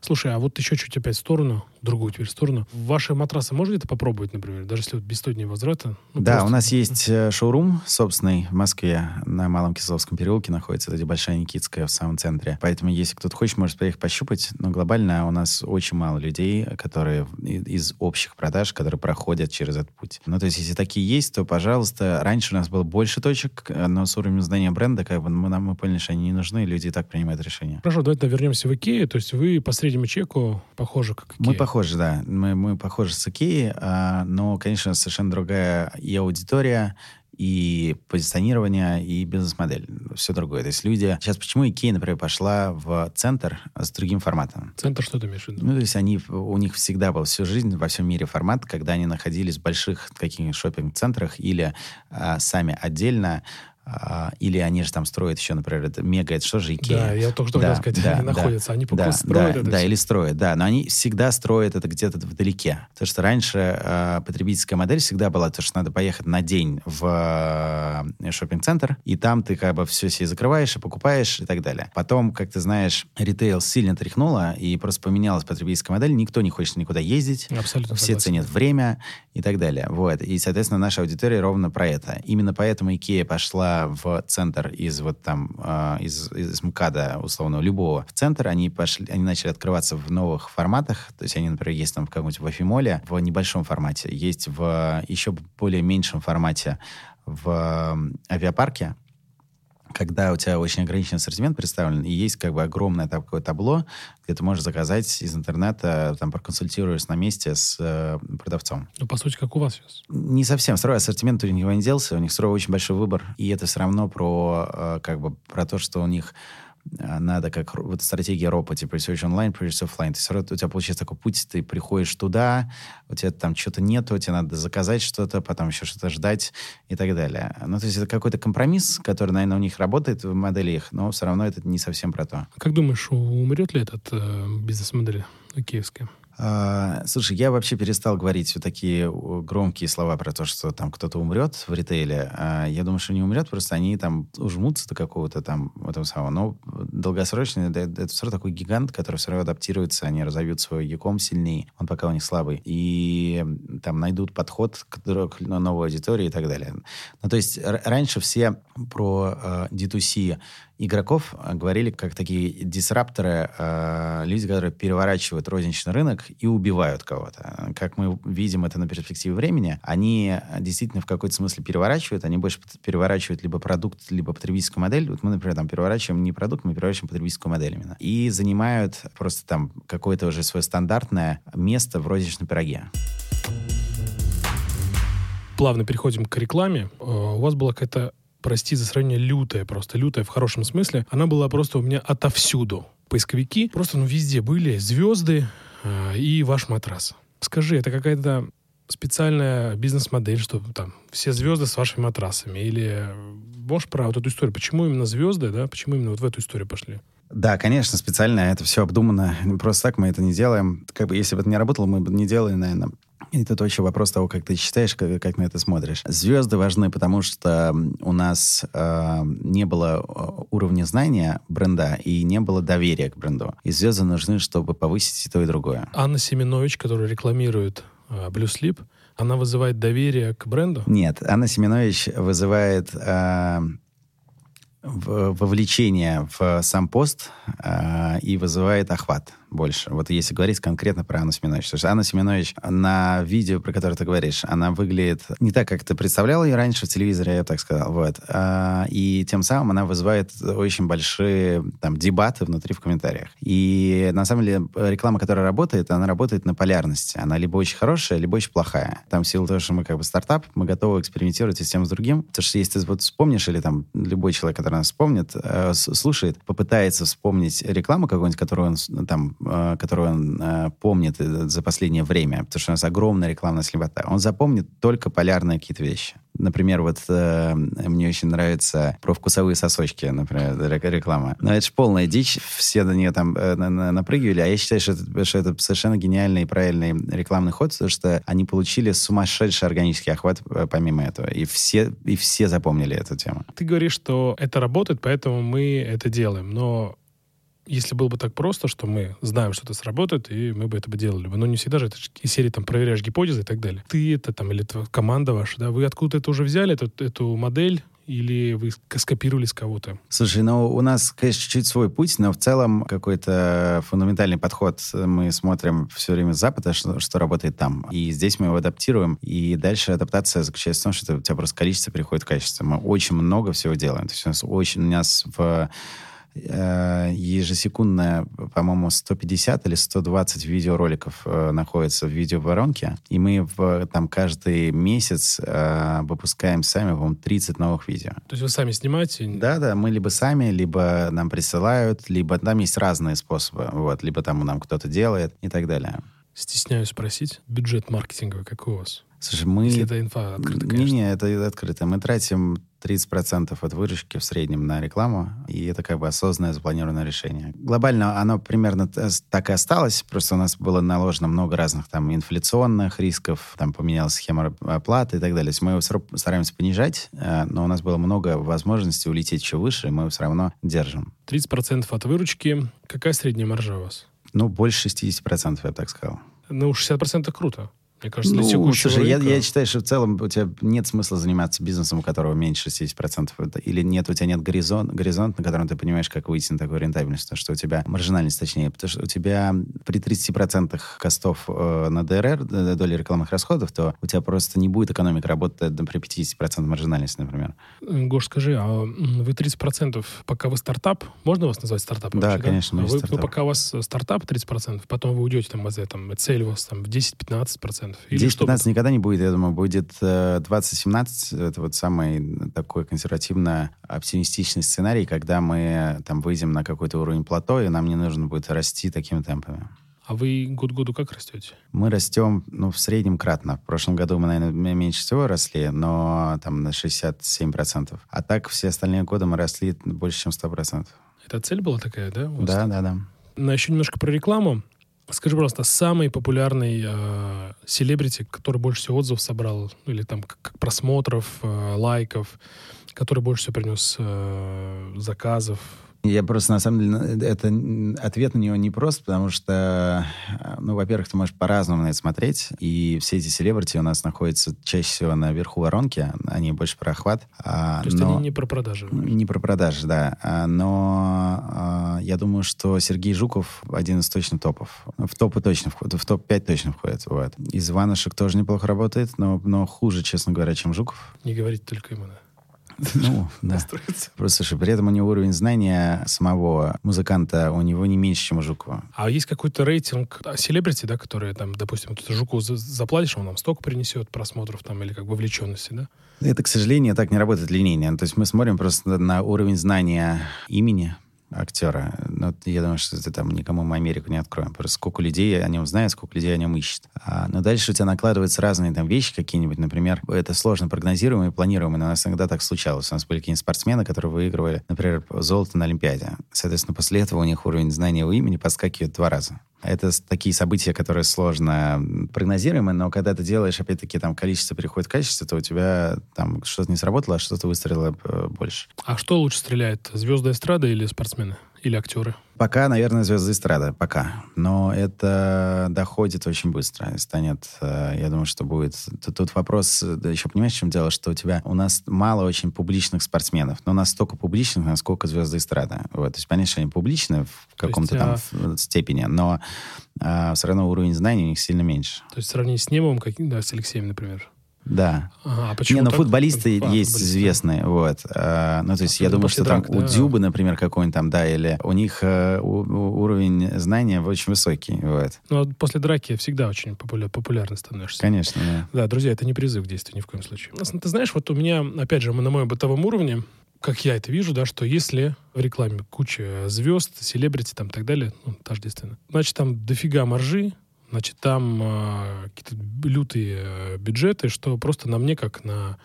Слушай, а вот еще чуть опять в сторону, другую теперь сторону. Ваши матрасы можно где-то попробовать, например, даже если вот без сто дней возврата? Ну, да, просто- у нас есть э, шоурум собственный в Москве на Малом Кисловском переулке находится, это Большая Никитская в самом центре. Поэтому, если кто-то хочет, может приехать пощупать. Но глобально у нас очень мало людей, которые из общих продаж, которые проходят через этот путь. Ну, то есть, если такие есть, то, пожалуйста, раньше у нас было больше точек, э, но с уровнем знания бренда, как бы мы, нам мы поняли, что они не нужны, и люди и так принимают решение. Хорошо, давайте вернемся в Икею. То есть вы по среднему чеку похожи как Икея. Мы похожи, да. Мы, мы похожи с Икеей, а, но, конечно, совершенно другая и аудитория, и позиционирование, и бизнес-модель. Все другое. То есть люди... Сейчас почему Икея, например, пошла в центр с другим форматом? Центр что ты имеешь в виду? Ну, то есть они, у них всегда был всю жизнь во всем мире формат, когда они находились в больших каких-нибудь шопинг-центрах или а, сами отдельно, а, или они же там строят еще, например, это мега, это что же Икея? Да, я только что Да, хотел сказать, да, они да. находятся. Они Да, строят да, это да, всё. или строят, да. Но они всегда строят это где-то вдалеке. Потому что раньше э, потребительская модель всегда была то, что надо поехать на день в э, шопинг-центр, и там ты как бы все себе закрываешь и покупаешь и так далее. Потом, как ты знаешь, ритейл сильно тряхнуло, и просто поменялась потребительская модель. Никто не хочет никуда ездить. Абсолютно Все согласен. ценят время и так далее. Вот. И, соответственно, наша аудитория ровно про это. Именно поэтому Икея пошла в центр из вот там, э, из, из МКАДа, условно, любого в центр. Они пошли, они начали открываться в новых форматах. То есть они, например, есть там в каком-нибудь в Афимоле в небольшом формате, есть в еще более меньшем формате в авиапарке, когда у тебя очень ограниченный ассортимент представлен, и есть как бы огромное такое табло, где ты можешь заказать из интернета, там, проконсультируясь на месте с э, продавцом. Ну, по сути, как у вас сейчас. Не совсем. Сырой ассортимент у них не делся, у них сырой очень большой выбор, и это все равно про, э, как бы, про то, что у них надо как вот стратегия ропа, типа research онлайн, research оффлайн. То есть у тебя получается такой путь, ты приходишь туда, у тебя там что-то нету, тебе надо заказать что-то, потом еще что-то ждать и так далее. Ну, то есть это какой-то компромисс, который, наверное, у них работает в модели их, но все равно это не совсем про то. Как думаешь, умрет ли этот э, бизнес-модель икеевская? А, слушай, я вообще перестал говорить вот такие громкие слова про то, что там кто-то умрет в ритейле. А, я думаю, что не умрет, просто они там ужмутся до какого-то там этого самого. Но долгосрочно это, все равно такой гигант, который все равно адаптируется, они разовьют свой яком сильнее, он пока у них слабый. И там найдут подход к, новой аудитории и так далее. Ну, то есть раньше все про э, D2C игроков э, говорили как такие дисрапторы, э, люди, которые переворачивают розничный рынок и убивают кого-то. Как мы видим это на перспективе времени, они действительно в какой-то смысле переворачивают, они больше переворачивают либо продукт, либо потребительскую модель. Вот мы, например, там переворачиваем не продукт, мы переворачиваем потребительскую модель именно. И занимают просто там какое-то уже свое стандартное место в розничном пироге. Плавно переходим к рекламе. Э, У вас была какая-то, прости за сравнение, лютая просто, лютая в хорошем смысле. Она была просто у меня отовсюду. Поисковики просто ну, везде были звезды э, и ваш матрас. Скажи, это какая-то специальная бизнес-модель, что там все звезды с вашими матрасами? Или э, можешь про вот эту историю? Почему именно звезды, да? Почему именно вот в эту историю пошли? Да, конечно, специально это все обдумано. Просто так мы это не делаем. Как бы, если бы это не работало, мы бы не делали, наверное. И это вообще вопрос того, как ты считаешь, как, как на это смотришь. Звезды важны, потому что у нас э, не было э, уровня знания бренда и не было доверия к бренду. И звезды нужны, чтобы повысить и то, и другое. Анна Семенович, которая рекламирует э, Blue Sleep, она вызывает доверие к бренду? Нет, Анна Семенович вызывает э, вовлечение в сам пост э, и вызывает охват. Больше. Вот если говорить конкретно про Анну Семенович. Потому что Анна Семенович на видео, про которое ты говоришь, она выглядит не так, как ты представлял ее раньше в телевизоре, я бы так сказал. Вот. А, и тем самым она вызывает очень большие там, дебаты внутри в комментариях. И на самом деле реклама, которая работает, она работает на полярности. Она либо очень хорошая, либо очень плохая. Там в силу того, что мы как бы стартап, мы готовы экспериментировать и с тем, с другим. Потому что если ты вот вспомнишь, или там любой человек, который нас вспомнит, э, слушает, попытается вспомнить рекламу какую-нибудь, которую он там, э, которую он э, помнит э, за последнее время, потому что у нас огромная рекламная слепота. Он запомнит только полярные какие-то вещи. Например, вот э, мне очень нравится про вкусовые сосочки, например, реклама. Но это же полная дичь, все на нее там э, на, напрыгивали, а я считаю, что это, что это совершенно гениальный и правильный рекламный ход, потому что они получили сумасшедший органический охват э, помимо этого, и все, и все запомнили эту тему. Ты говоришь, что это работает, поэтому мы это делаем, но если было бы так просто, что мы знаем, что это сработает, и мы бы это бы делали. Но не всегда же это из серии там проверяешь гипотезы и так далее. Ты это там, или это команда ваша, да, вы откуда это уже взяли, эту, эту модель, или вы скопировали с кого-то? Слушай, ну у нас, конечно, чуть-чуть свой путь, но в целом какой-то фундаментальный подход. Мы смотрим все время с Запада, что, что работает там. И здесь мы его адаптируем. И дальше адаптация заключается в том, что у тебя просто количество приходит в качество. Мы очень много всего делаем. То есть у нас очень, у нас в ежесекундно, по-моему, 150 или 120 видеороликов э, находится в видеоворонке, и мы в, там каждый месяц э, выпускаем сами, по-моему, 30 новых видео. То есть вы сами снимаете? Да-да, мы либо сами, либо нам присылают, либо там есть разные способы, вот, либо там нам кто-то делает и так далее. Стесняюсь спросить, бюджет маркетинговый какой у вас? Слушай, мы... Если это инфа открыта, конечно. Не-не, это открыто. Мы тратим 30% от выручки в среднем на рекламу, и это как бы осознанное, запланированное решение. Глобально оно примерно так и осталось, просто у нас было наложено много разных там инфляционных рисков, там поменялась схема оплаты и так далее. То есть мы его стараемся понижать, э, но у нас было много возможностей улететь еще выше, и мы его все равно держим. 30% от выручки. Какая средняя маржа у вас? Ну, больше 60%, я так сказал. Ну, 60% круто. Мне кажется, для ну, текущего слушай, рынка... я, я считаю, что в целом у тебя нет смысла заниматься бизнесом, у которого меньше 60%. Или нет, у тебя нет горизонт, горизонт, на котором ты понимаешь, как выйти на такую рентабельность. Потому что у тебя маржинальность, точнее, потому что у тебя при 30% костов э, на ДРР, доли рекламных расходов, то у тебя просто не будет экономика работать при 50% маржинальности, например. Гош, скажи, а вы 30%, пока вы стартап, можно вас назвать стартапом? Да, вообще, конечно, да? вы, стартап. Ну, пока у вас стартап 30%, потом вы уйдете там, там цель у вас там в 10-15%. 10-15 никогда не будет, я думаю, будет 2017. Э, это вот самый такой консервативно оптимистичный сценарий, когда мы там выйдем на какой-то уровень плато, и нам не нужно будет расти такими темпами. А вы год году как растете? Мы растем, ну, в среднем кратно. В прошлом году мы, наверное, меньше всего росли, но там на 67%. А так все остальные годы мы росли больше, чем 100%. Это цель была такая, да? Да, да, да. На еще немножко про рекламу. Скажи, пожалуйста, самый популярный э, селебрити, который больше всего отзывов собрал, или там как просмотров, э, лайков, который больше всего принес э, заказов, я просто, на самом деле, это ответ на него не прост, потому что, ну, во-первых, ты можешь по-разному на это смотреть, и все эти селебрити у нас находятся чаще всего наверху воронки, они больше про охват. А, То есть но... они не про продажи? Не про продажи, да. А, но а, я думаю, что Сергей Жуков один из точно топов. В топы точно входит, в топ-5 точно входит. Вот. Из Ванушек тоже неплохо работает, но, но хуже, честно говоря, чем Жуков. Не говорить только ему, да. Ну, [LAUGHS] да. Просто, слушай, при этом у него уровень знания самого музыканта у него не меньше, чем у Жукова. А есть какой-то рейтинг селебрити, да, которые там, допустим, кто-то Жукову заплатишь, он нам столько принесет просмотров там или как бы вовлеченности, да? Это, к сожалению, так не работает линейно. То есть мы смотрим просто на уровень знания имени актера. Но я думаю, что это там никому мы Америку не откроем. Просто сколько людей о нем знает, сколько людей о нем ищет. А, но дальше у тебя накладываются разные там вещи какие-нибудь. Например, это сложно прогнозируемое и планируемое, но у нас иногда так случалось. У нас были какие-нибудь спортсмены, которые выигрывали, например, золото на Олимпиаде. Соответственно, после этого у них уровень знания его имени подскакивает два раза. Это такие события, которые сложно прогнозируемы, но когда ты делаешь, опять-таки, там количество переходит в качество, то у тебя там что-то не сработало, а что-то выстрелило э, больше. А что лучше стреляет, звезды эстрады или спортсмены? Или актеры? Пока, наверное, звезды эстрады, пока. Но это доходит очень быстро. Станет, э, я думаю, что будет... Тут, вопрос, да еще понимаешь, в чем дело, что у тебя... У нас мало очень публичных спортсменов, но настолько публичных, насколько звезды эстрады. Вот. То есть, понятно, что они публичны в каком-то там а... степени, но а, все равно уровень знаний у них сильно меньше. То есть, в сравнении с Немовым, как, да, с Алексеем, например? Да. А почему Не, ну футболисты а, есть футболисты. известные, вот. А, ну, то есть а, я думаю, что там да. у Дюбы, например, какой-нибудь там, да, или у них а, у, уровень знания очень высокий, вот. Ну, а после драки всегда очень популя- популярно становишься. Конечно, да. Да, друзья, это не призыв к действию ни в коем случае. Ты знаешь, вот у меня, опять же, на моем бытовом уровне, как я это вижу, да, что если в рекламе куча звезд, селебрити там и так далее, ну, тождественно, значит, там дофига маржи, Значит, там э, какие-то лютые э, бюджеты, что просто на мне, как на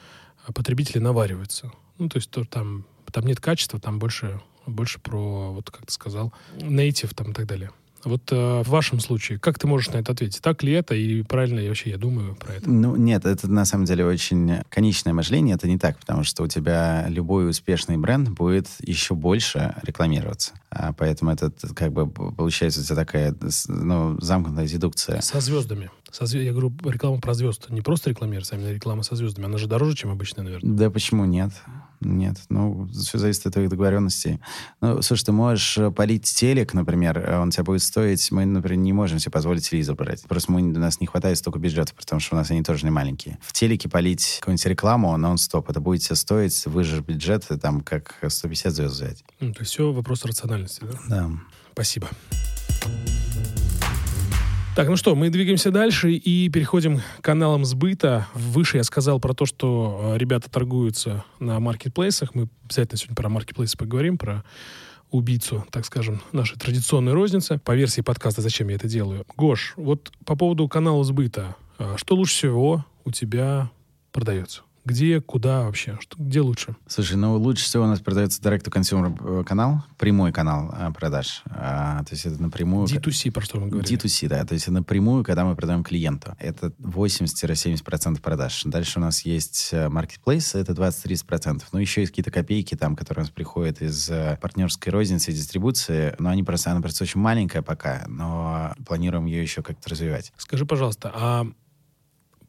потребителя, навариваются. Ну, то есть то, там, там нет качества, там больше, больше про, вот как ты сказал, native там и так далее. Вот э, в вашем случае, как ты можешь на это ответить? Так ли это и правильно ли вообще я думаю про это? Ну, нет, это на самом деле очень конечное мышление. Это не так, потому что у тебя любой успешный бренд будет еще больше рекламироваться. А поэтому это как бы получается у тебя такая ну, замкнутая дедукция. Со звездами. Со звезд... Я говорю реклама про звезд. Не просто рекламироваться, а именно реклама со звездами. Она же дороже, чем обычная, наверное. Да почему нет? Нет, ну, все зависит от твоих договоренностей. Ну, слушай, ты можешь э, полить телек, например, э, он тебя будет стоить, мы, например, не можем себе позволить телевизор брать. Просто мы, у нас не хватает столько бюджетов, потому что у нас они тоже не маленькие. В телеке полить какую-нибудь рекламу нон-стоп, это будет тебе стоить, выжжешь бюджет, там, как 150 звезд взять. Ну, то есть все вопрос рациональности, да? Да. Спасибо. Так, ну что, мы двигаемся дальше и переходим к каналам сбыта. Выше я сказал про то, что э, ребята торгуются на маркетплейсах. Мы обязательно сегодня про маркетплейсы поговорим, про убийцу, так скажем, нашей традиционной розницы. По версии подкаста «Зачем я это делаю?» Гош, вот по поводу канала сбыта. Э, что лучше всего у тебя продается? Где, куда вообще? Что, где лучше? Слушай, ну лучше всего у нас продается direct-to-consumer э, канал, прямой канал а, продаж. А, то есть это напрямую... D2C, про что мы говорим? D2C, да. То есть это напрямую, когда мы продаем клиенту. Это 80-70% продаж. Дальше у нас есть э, marketplace, это 20-30%. Ну, еще есть какие-то копейки там, которые у нас приходят из партнерской розницы и дистрибуции. Но они просто, она просто очень маленькая пока, но планируем ее еще как-то развивать. Скажи, пожалуйста, а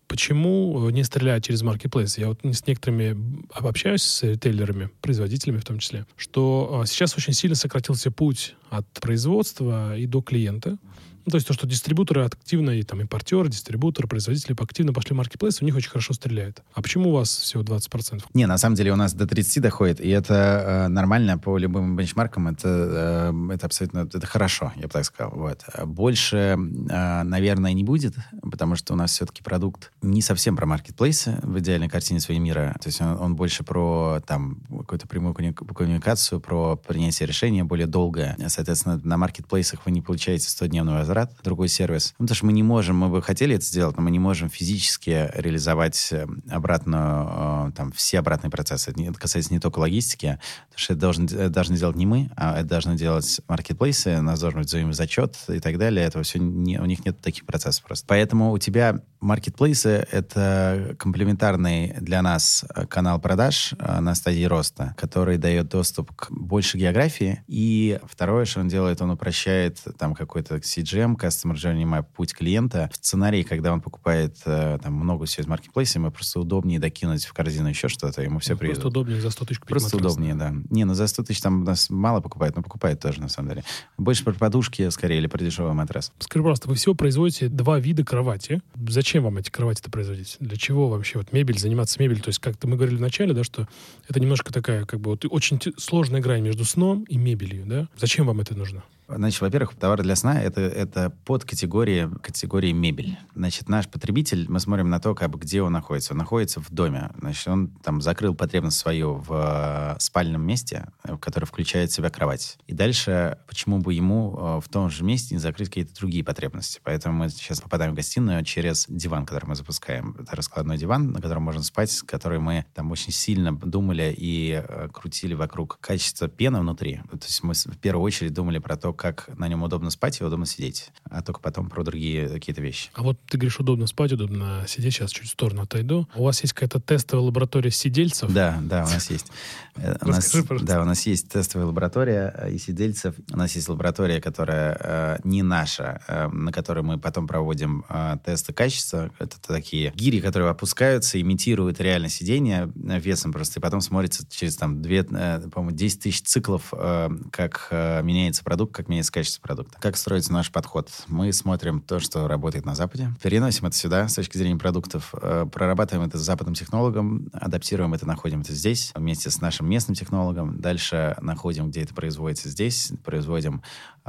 Почему не стрелять через маркетплейс? Я вот с некоторыми общаюсь с ритейлерами, производителями в том числе, что а, сейчас очень сильно сократился путь от производства и до клиента. Ну, то есть то, что дистрибуторы активно, и там импортеры, дистрибуторы, производители активно пошли в маркетплейс, у них очень хорошо стреляет. А почему у вас всего 20%? Не, на самом деле у нас до 30 доходит, и это э, нормально по любым бенчмаркам, это, э, это абсолютно это хорошо, я бы так сказал. Вот. Больше, э, наверное, не будет, потому что у нас все-таки продукт не совсем про маркетплейсы в идеальной картине своего мира. То есть он, он больше про там какую-то прямую коммуникацию, про принятие решения более долгое. Соответственно, на маркетплейсах вы не получаете 100-дневный возврат, возврат, другой сервис. Ну, потому что мы не можем, мы бы хотели это сделать, но мы не можем физически реализовать э, обратную, э, там, все обратные процессы. Это касается не только логистики, потому что это должны, это должны делать не мы, а это должны делать маркетплейсы, у нас должен быть взаимозачет и так далее. Этого все не, у них нет таких процессов просто. Поэтому у тебя маркетплейсы — это комплементарный для нас канал продаж э, на стадии роста, который дает доступ к больше географии. И второе, что он делает, он упрощает там какой-то CGM, CRM, Customer Journey Map, путь клиента. В сценарии, когда он покупает э, там много всего из маркетплейса, ему просто удобнее докинуть в корзину еще что-то, ему все ну, приедут. Просто удобнее за 100 тысяч Просто матрас, удобнее, да. Не, ну за 100 тысяч там нас мало покупают, но покупают тоже, на самом деле. Больше про подушки, скорее, или про дешевый матрас. Скажи, пожалуйста, вы всего производите два вида кровати. Зачем вам эти кровати-то производить? Для чего вообще вот мебель, заниматься мебелью? То есть, как-то мы говорили вначале, да, что это немножко такая, как бы, вот очень сложная грань между сном и мебелью, да? Зачем вам это нужно? Значит, во-первых, товары для сна это, это под категории, категории мебель. Значит, наш потребитель, мы смотрим на то, как где он находится. Он находится в доме. Значит, он там закрыл потребность свою в э, спальном месте, в которое включает в себя кровать. И дальше, почему бы ему э, в том же месте не закрыть какие-то другие потребности? Поэтому мы сейчас попадаем в гостиную через диван, который мы запускаем. Это раскладной диван, на котором можно спать, который мы там очень сильно думали и э, крутили вокруг качества пены внутри. То есть мы в первую очередь думали про то, как на нем удобно спать и удобно сидеть, а только потом про другие какие-то вещи. А вот ты говоришь, удобно спать, удобно сидеть. Сейчас чуть в сторону отойду. У вас есть какая-то тестовая лаборатория сидельцев? Да, да, у нас есть. [LAUGHS] Э, у нас, да, у нас есть тестовая лаборатория э, и сидельцев. У нас есть лаборатория, которая э, не наша, э, на которой мы потом проводим э, тесты качества. Это такие гири, которые опускаются, имитируют реально сидение весом просто, и потом смотрится через там две, э, по-моему, 10 тысяч циклов, э, как э, меняется продукт, как меняется качество продукта. Как строится наш подход? Мы смотрим то, что работает на Западе, переносим это сюда с точки зрения продуктов, э, прорабатываем это с западным технологом, адаптируем это, находим это здесь вместе с нашим местным технологом. Дальше находим, где это производится здесь, производим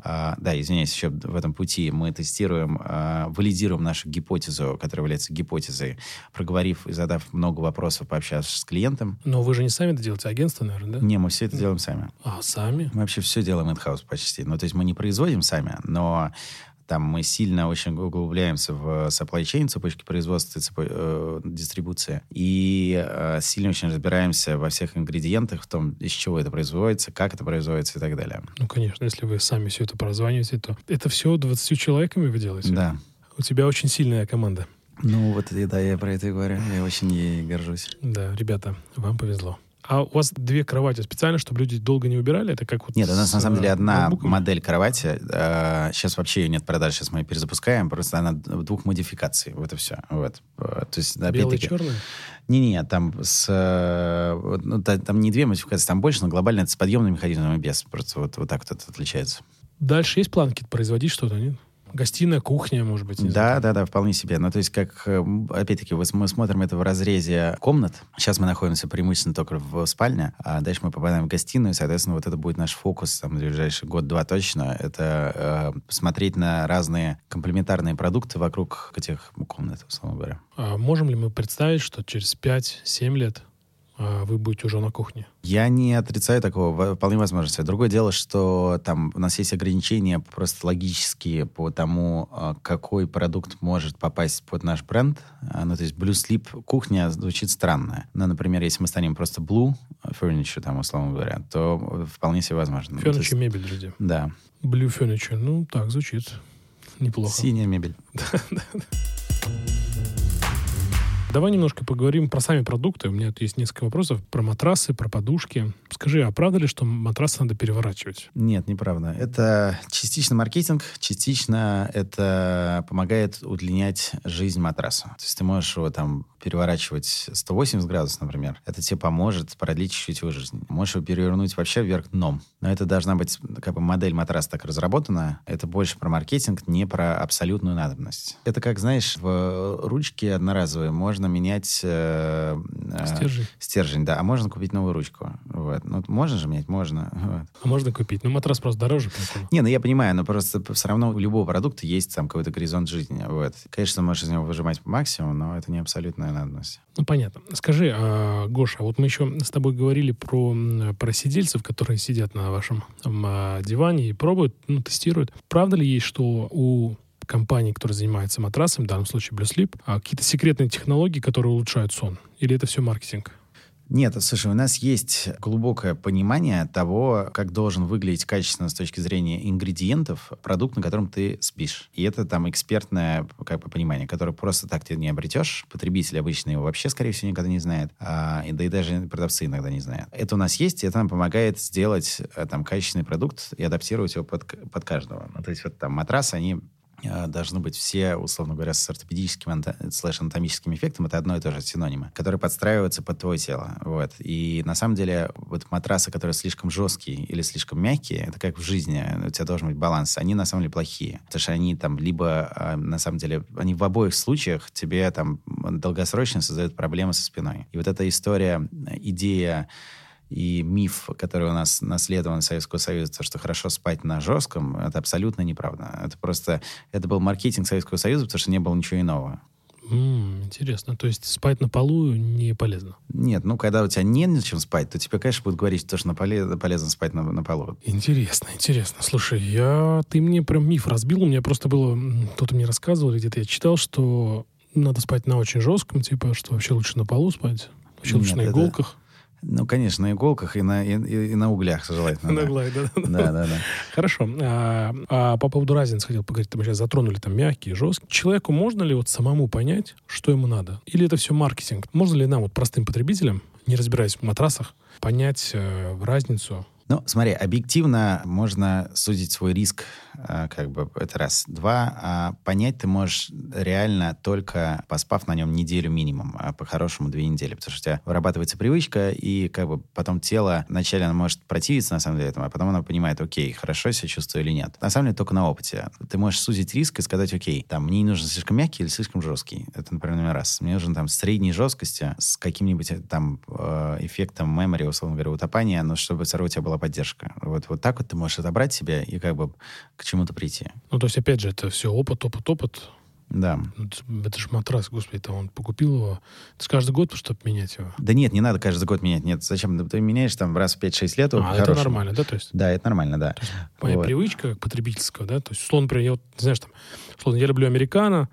да, извиняюсь, еще в этом пути мы тестируем, а, валидируем нашу гипотезу, которая является гипотезой, проговорив и задав много вопросов, пообщавшись с клиентом. Но вы же не сами это делаете, агентство, наверное, да? Не, мы все это делаем сами. А, сами? Мы вообще все делаем in-house почти. Ну, то есть мы не производим сами, но там мы сильно очень углубляемся в supply chain, цепочки производства, цепо, э, дистрибуции, и э, сильно очень разбираемся во всех ингредиентах, в том, из чего это производится, как это производится и так далее. Ну, конечно, если вы сами все это прозваниваете, то это все 20 человеками вы делаете? Да. У тебя очень сильная команда. Ну, вот, да, я про это и говорю. Я очень ей горжусь. Да, ребята, вам повезло. А у вас две кровати специально, чтобы люди долго не убирали? Это как вот Нет, у нас на самом деле одна ноутбуком? модель кровати. Э, сейчас вообще ее нет продаж, сейчас мы ее перезапускаем. Просто она двух модификаций. Вот и все. Вот. Э, то есть, Белая и черная? Не-не, там с... Э, ну, там не две модификации, там больше, но глобально это с подъемным механизмом и без. Просто вот, вот так вот это отличается. Дальше есть план какие-то производить что-то, нет? Гостиная, кухня, может быть. Да, да, да, вполне себе. Ну, то есть, как, опять-таки, мы смотрим это в разрезе комнат. Сейчас мы находимся преимущественно только в спальне, а дальше мы попадаем в гостиную, и, соответственно, вот это будет наш фокус там, ближайший год-два точно. Это э, смотреть на разные комплементарные продукты вокруг этих комнат, условно говоря. А можем ли мы представить, что через 5-7 лет вы будете уже на кухне? Я не отрицаю такого, вполне возможно. Другое дело, что там у нас есть ограничения просто логические по тому, а, какой продукт может попасть под наш бренд. А, ну, то есть Blue Sleep кухня звучит странно. Ну, например, если мы станем просто Blue Furniture, там, условно говоря, то вполне себе возможно. Furniture есть, мебель, друзья. Да. Blue Furniture, ну, так, звучит неплохо. Синяя мебель. [LAUGHS] Давай немножко поговорим про сами продукты. У меня тут есть несколько вопросов про матрасы, про подушки. Скажи, а правда ли, что матрасы надо переворачивать? Нет, неправда. Это частично маркетинг, частично это помогает удлинять жизнь матраса. То есть ты можешь его там переворачивать 180 градусов, например. Это тебе поможет продлить чуть-чуть его жизнь. Можешь его перевернуть вообще вверх дном. Но это должна быть как бы модель матраса так разработана. Это больше про маркетинг, не про абсолютную надобность. Это как, знаешь, в ручке одноразовые можно менять... Э, э, стержень. Стержень, да. А можно купить новую ручку. Вот. Ну, можно же менять? Можно. Вот. А можно купить? Ну, матрас просто дороже. Поэтому. Не, ну я понимаю, но просто все равно у любого продукта есть там какой-то горизонт жизни. Вот. Конечно, можешь из него выжимать максимум, но это не абсолютная надобность. Ну, понятно. Скажи, а, Гоша, вот мы еще с тобой говорили про, про сидельцев, которые сидят на вашем а, диване и пробуют, ну, тестируют. Правда ли есть, что у компании, которые занимаются матрасами, в данном случае Blue Sleep, а какие-то секретные технологии, которые улучшают сон? Или это все маркетинг? Нет, слушай, у нас есть глубокое понимание того, как должен выглядеть качественно с точки зрения ингредиентов продукт, на котором ты спишь. И это там экспертное как бы, понимание, которое просто так ты не обретешь. Потребитель обычно его вообще, скорее всего, никогда не знает. А, и, да и даже продавцы иногда не знают. Это у нас есть, и это нам помогает сделать э, там качественный продукт и адаптировать его под, под каждого. Ну, то есть вот там матрасы, они должны быть все, условно говоря, с ортопедическим слэш анатомическим эффектом, это одно и то же синонимы, которые подстраиваются под твое тело. Вот. И на самом деле вот матрасы, которые слишком жесткие или слишком мягкие, это как в жизни, у тебя должен быть баланс, они на самом деле плохие. Потому что они там либо, э, на самом деле, они в обоих случаях тебе там долгосрочно создают проблемы со спиной. И вот эта история, идея и миф, который у нас наследован Советского Союза, то, что хорошо спать на жестком, это абсолютно неправда. Это просто, это был маркетинг Советского Союза, потому что не было ничего иного. Mm, интересно. То есть спать на полу не полезно? Нет, ну, когда у тебя не на чем спать, то тебе, конечно, будут говорить, что на поле, полезно спать на, на полу. Интересно, интересно. Слушай, я, ты мне прям миф разбил. У меня просто было, кто-то мне рассказывал, где-то я читал, что надо спать на очень жестком, типа, что вообще лучше на полу спать, вообще Нет, лучше на иголках. Ну, конечно, на иголках и на, и, и на углях желательно. [LAUGHS] На углях, да. Да, да, да. Хорошо. А, а по поводу разницы хотел поговорить. Мы сейчас затронули там мягкие, жесткие. Человеку можно ли вот самому понять, что ему надо? Или это все маркетинг? Можно ли нам, вот простым потребителям, не разбираясь в матрасах, понять э, разницу ну, смотри, объективно можно судить свой риск, как бы, это раз. Два, а понять ты можешь реально только поспав на нем неделю минимум, а по-хорошему две недели, потому что у тебя вырабатывается привычка, и как бы потом тело, вначале оно может противиться, на самом деле, этому, а потом оно понимает, окей, хорошо себя чувствую или нет. На самом деле, только на опыте. Ты можешь сузить риск и сказать, окей, там, мне не нужен слишком мягкий или слишком жесткий. Это, например, номер раз. Мне нужен там средней жесткости с каким-нибудь там э, эффектом memory, условно говоря, утопания, но чтобы все равно у тебя была поддержка. Вот, вот так вот ты можешь отобрать себя и как бы к чему-то прийти. Ну, то есть, опять же, это все опыт, опыт, опыт. Да. Ну, это же матрас, господи, там он покупил его. Это же каждый год, чтобы менять его. Да нет, не надо каждый год менять. Нет, зачем? Ты меняешь там раз в 5-6 лет. А, это нормально, да? То есть? Да, это нормально, да. Есть, моя вот. привычка потребительского, да? То есть, условно, например, я вот, знаешь, там, условно, я люблю американо,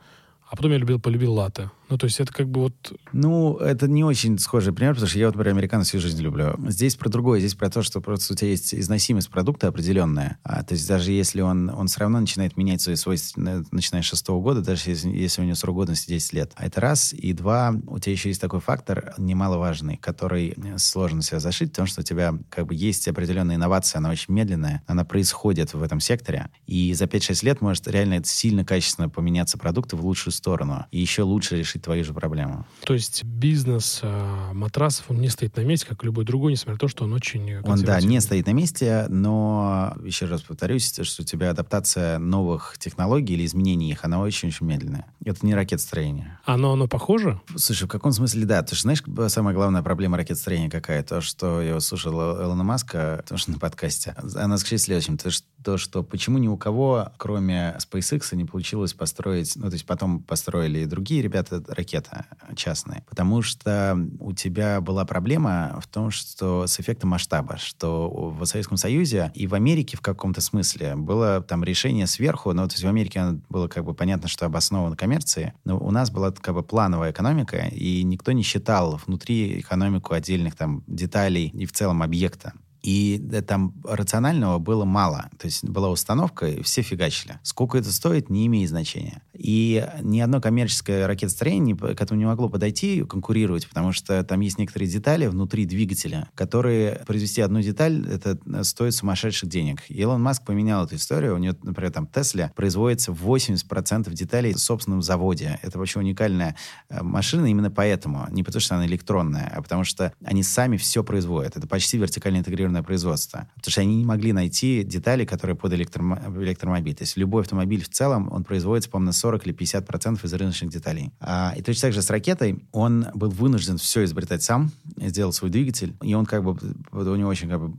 а потом я любил, полюбил латте. Ну, то есть это как бы вот... Ну, это не очень схожий пример, потому что я вот, например, американо всю жизнь люблю. Здесь про другое. Здесь про то, что просто у тебя есть износимость продукта определенная. А, то есть даже если он, он все равно начинает менять свои свойства, начиная с шестого года, даже если, если у него срок годности 10 лет. А это раз. И два, у тебя еще есть такой фактор немаловажный, который сложно себя зашить, потому что у тебя как бы есть определенная инновация, она очень медленная, она происходит в этом секторе. И за 5-6 лет может реально сильно качественно поменяться продукты в лучшую сторону. И еще лучше решить твою же проблему. То есть бизнес э, матрасов, он не стоит на месте, как любой другой, несмотря на то, что он очень Он, да, не стоит на месте, но, еще раз повторюсь, что у тебя адаптация новых технологий или изменений их, она очень-очень медленная. Это не ракетостроение. Оно, оно похоже? Слушай, в каком смысле, да. Ты же знаешь, самая главная проблема ракетостроения какая? То, что я слушал Элона Маска, тоже на подкасте. Она скажет следующим. То, что, то, что почему ни у кого, кроме SpaceX, не получилось построить, ну, то есть потом построили и другие ребята ракета частная. Потому что у тебя была проблема в том, что с эффектом масштаба, что в Советском Союзе и в Америке в каком-то смысле было там решение сверху, но то есть в Америке было как бы понятно, что обосновано коммерцией, но у нас была как бы плановая экономика, и никто не считал внутри экономику отдельных там деталей и в целом объекта. И там рационального было мало. То есть была установка, и все фигачили. Сколько это стоит, не имеет значения. И ни одно коммерческое ракетостроение к этому не могло подойти конкурировать, потому что там есть некоторые детали внутри двигателя, которые произвести одну деталь, это стоит сумасшедших денег. И Илон Маск поменял эту историю. У него, например, там Тесла производится 80% деталей в собственном заводе. Это вообще уникальная э, машина именно поэтому. Не потому, что она электронная, а потому что они сами все производят. Это почти вертикально интегрированная собственное производство. Потому что они не могли найти детали, которые под электромо- электромобиль. То есть любой автомобиль в целом, он производится, по-моему, на 40 или 50 процентов из рыночных деталей. А, и точно так же с ракетой он был вынужден все изобретать сам, сделал свой двигатель, и он как бы, у него очень как бы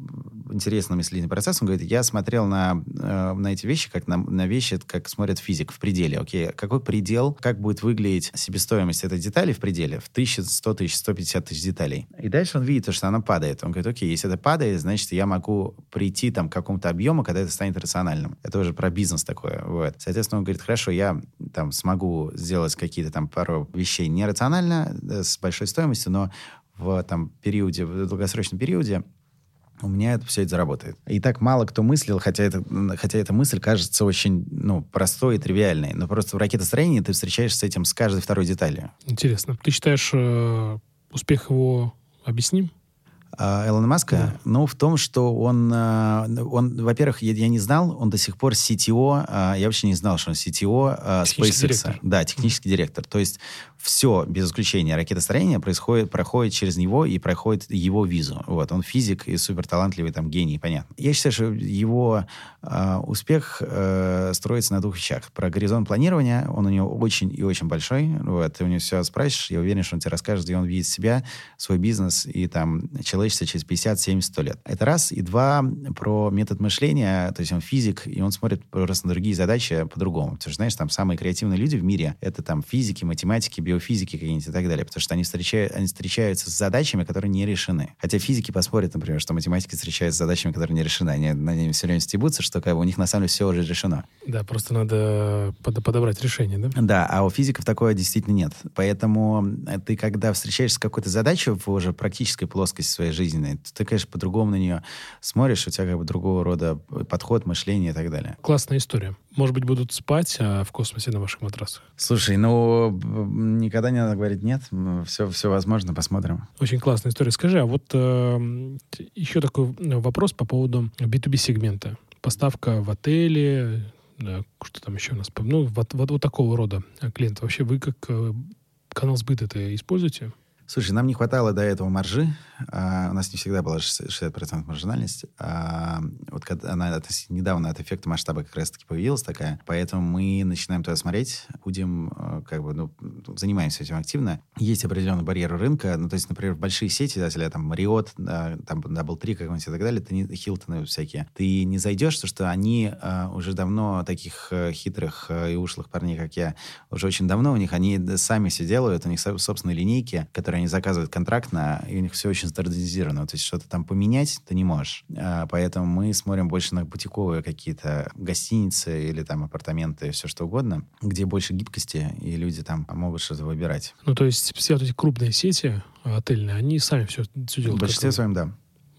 интересный мыслительный процесс. Он говорит, я смотрел на, э, на эти вещи, как на, на вещи, как смотрит физик в пределе. Окей, какой предел, как будет выглядеть себестоимость этой детали в пределе? В 1100 тысяч, 150 тысяч деталей. И дальше он видит, что она падает. Он говорит, окей, если это падает, значит, я могу прийти там к какому-то объему, когда это станет рациональным. Это уже про бизнес такое. Вот. Соответственно, он говорит, хорошо, я там смогу сделать какие-то там пару вещей нерационально, э, с большой стоимостью, но в там периоде, в долгосрочном периоде у меня это все это заработает. И так мало кто мыслил, хотя, это, хотя эта мысль кажется очень ну, простой и тривиальной. Но просто в ракетостроении ты встречаешься с этим с каждой второй деталью. Интересно. Ты считаешь, э, успех его объясним? А, Элона Маска? Да. Ну, в том, что он, а, он во-первых, я, я не знал, он до сих пор CTO, а, я вообще не знал, что он CTO SpaceX. Директор. Да, технический директор. То есть все, без исключения, ракетостроение происходит, проходит через него и проходит его визу. Вот, он физик и супер талантливый там гений, понятно. Я считаю, что его э, успех э, строится на двух вещах. Про горизонт планирования, он у него очень и очень большой. Вот, ты у него все спросишь, я уверен, что он тебе расскажет, где он видит себя, свой бизнес и там человечество через 50, 70, 100 лет. Это раз. И два, про метод мышления, то есть он физик, и он смотрит просто на другие задачи по-другому. Потому что, знаешь, там самые креативные люди в мире — это там физики, математики, биофизики какие-нибудь и так далее, потому что они, встречают, они встречаются с задачами, которые не решены. Хотя физики поспорят, например, что математики встречаются с задачами, которые не решены. Они на ними все время стебутся, что как бы, у них на самом деле все уже решено. Да, просто надо под, подобрать решение, да? Да, а у физиков такое действительно нет. Поэтому ты, когда встречаешься с какой-то задачей в уже практической плоскости своей жизненной, ты, конечно, по-другому на нее смотришь, у тебя как бы другого рода подход, мышление и так далее. Классная история. Может быть, будут спать а в космосе на ваших матрасах? Слушай, ну, никогда не надо говорить нет. Все, все возможно, посмотрим. Очень классная история. Скажи, а вот э, еще такой вопрос по поводу B2B сегмента. Поставка в отеле, да, что там еще у нас, ну, вот, вот, вот такого рода клиентов. Вообще вы как э, канал сбыта это используете? Слушай, нам не хватало до этого маржи. А, у нас не всегда была 60% маржинальность. А, вот когда она недавно от эффекта масштаба как раз-таки появилась такая. Поэтому мы начинаем туда смотреть, будем э, как бы, ну, занимаемся этим активно. Есть определенный барьер рынка. Ну, то есть, например, большие сети, да, если там Marriott, да, там Double Tree какой-нибудь и так далее, ты не, Хилтоны всякие. Ты не зайдешь, потому что они а, уже давно таких а, хитрых и ушлых парней, как я, уже очень давно у них, они сами все делают, у них собственные линейки, которые которые они заказывают контрактно, и у них все очень стандартизировано. То есть что-то там поменять ты не можешь. А, поэтому мы смотрим больше на бутиковые какие-то гостиницы или там апартаменты, все что угодно, где больше гибкости, и люди там могут что-то выбирать. Ну, то есть все вот эти крупные сети отельные, они сами все, все делают? В большинстве своем, да.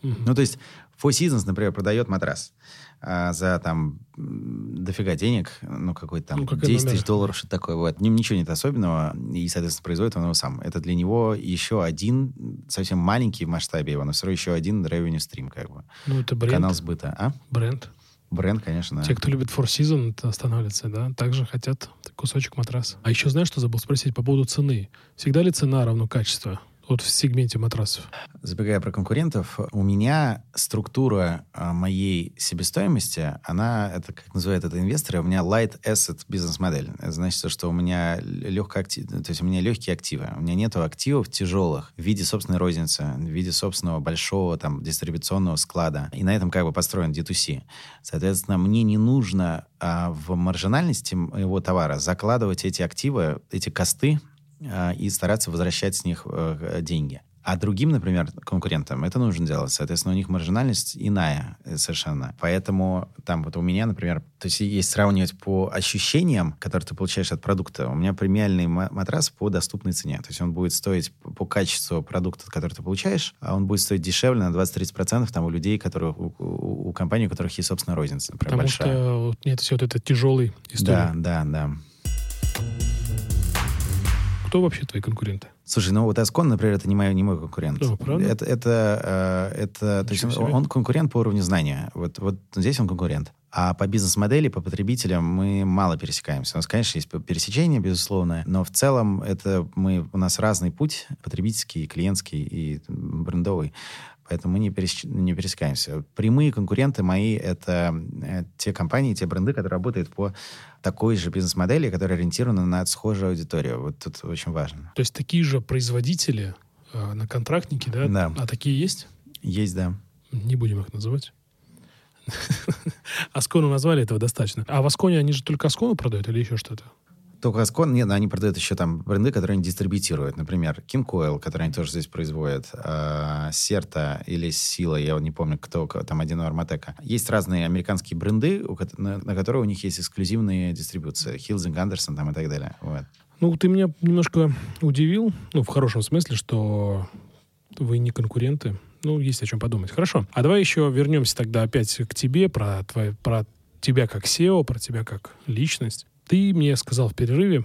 Угу. Ну, то есть Four Seasons, например, продает матрас а, за там дофига денег, ну, какой-то там ну, 10 тысяч долларов, что такое. Вот. Ничего нет особенного, и, соответственно, производит он его сам. Это для него еще один, совсем маленький в масштабе его, но все равно еще один revenue stream, как бы. Ну, это бренд. Канал сбыта. А? Бренд. Бренд, конечно. Те, кто любит Four Seasons, останавливаются, да, также хотят кусочек матраса. А еще знаешь, что забыл спросить по поводу цены? Всегда ли цена равна качеству? Вот в сегменте матрасов? Забегая про конкурентов, у меня структура а, моей себестоимости, она, это как называют это инвесторы, у меня light asset бизнес-модель. Это значит, что у меня легко то есть у меня легкие активы. У меня нет активов тяжелых в виде собственной розницы, в виде собственного большого там дистрибуционного склада. И на этом как бы построен D2C. Соответственно, мне не нужно а, в маржинальности моего товара закладывать эти активы, эти косты, и стараться возвращать с них э, деньги. А другим, например, конкурентам это нужно делать. Соответственно, у них маржинальность иная э, совершенно. Поэтому там вот у меня, например, то есть есть сравнивать по ощущениям, которые ты получаешь от продукта. У меня премиальный матрас по доступной цене. То есть он будет стоить по качеству продукта, который ты получаешь, а он будет стоить дешевле на 20-30% там у людей, которые, у, у, у компаний, у которых есть собственная розница, например, Потому большая. что нет, все вот это тяжелый история. Да, да, да. Кто вообще твои конкуренты? Слушай, ну вот Аскон, например, это не мой, не мой конкурент. Да, правда? Это, это, э, это то есть он, он конкурент по уровню знания. Вот, вот здесь он конкурент. А по бизнес-модели, по потребителям мы мало пересекаемся. У нас, конечно, есть пересечение, безусловно, но в целом это мы, у нас разный путь, потребительский, клиентский и брендовый поэтому мы не, перес, не пересекаемся. Прямые конкуренты мои — это э, те компании, те бренды, которые работают по такой же бизнес-модели, которая ориентирована на схожую аудиторию. Вот тут очень важно. То есть такие же производители э, на контрактнике, да? Да. А такие есть? Есть, да. Не будем их называть. [LAUGHS] Аскону назвали, этого достаточно. А в Асконе они же только Аскону продают или еще что-то? Только Аскон, нет, они продают еще там бренды, которые они дистрибутируют. Например, King Coil, который они тоже здесь производят, э, Серта или Сила, я не помню, кто, там один у Арматека. Есть разные американские бренды, у, на, на которые у них есть эксклюзивные дистрибуции. Хилзинг, Андерсон там и так далее. Вот. Ну, ты меня немножко удивил, ну, в хорошем смысле, что вы не конкуренты. Ну, есть о чем подумать. Хорошо. А давай еще вернемся тогда опять к тебе, про, твой, про тебя как SEO, про тебя как личность. Ты мне сказал в перерыве,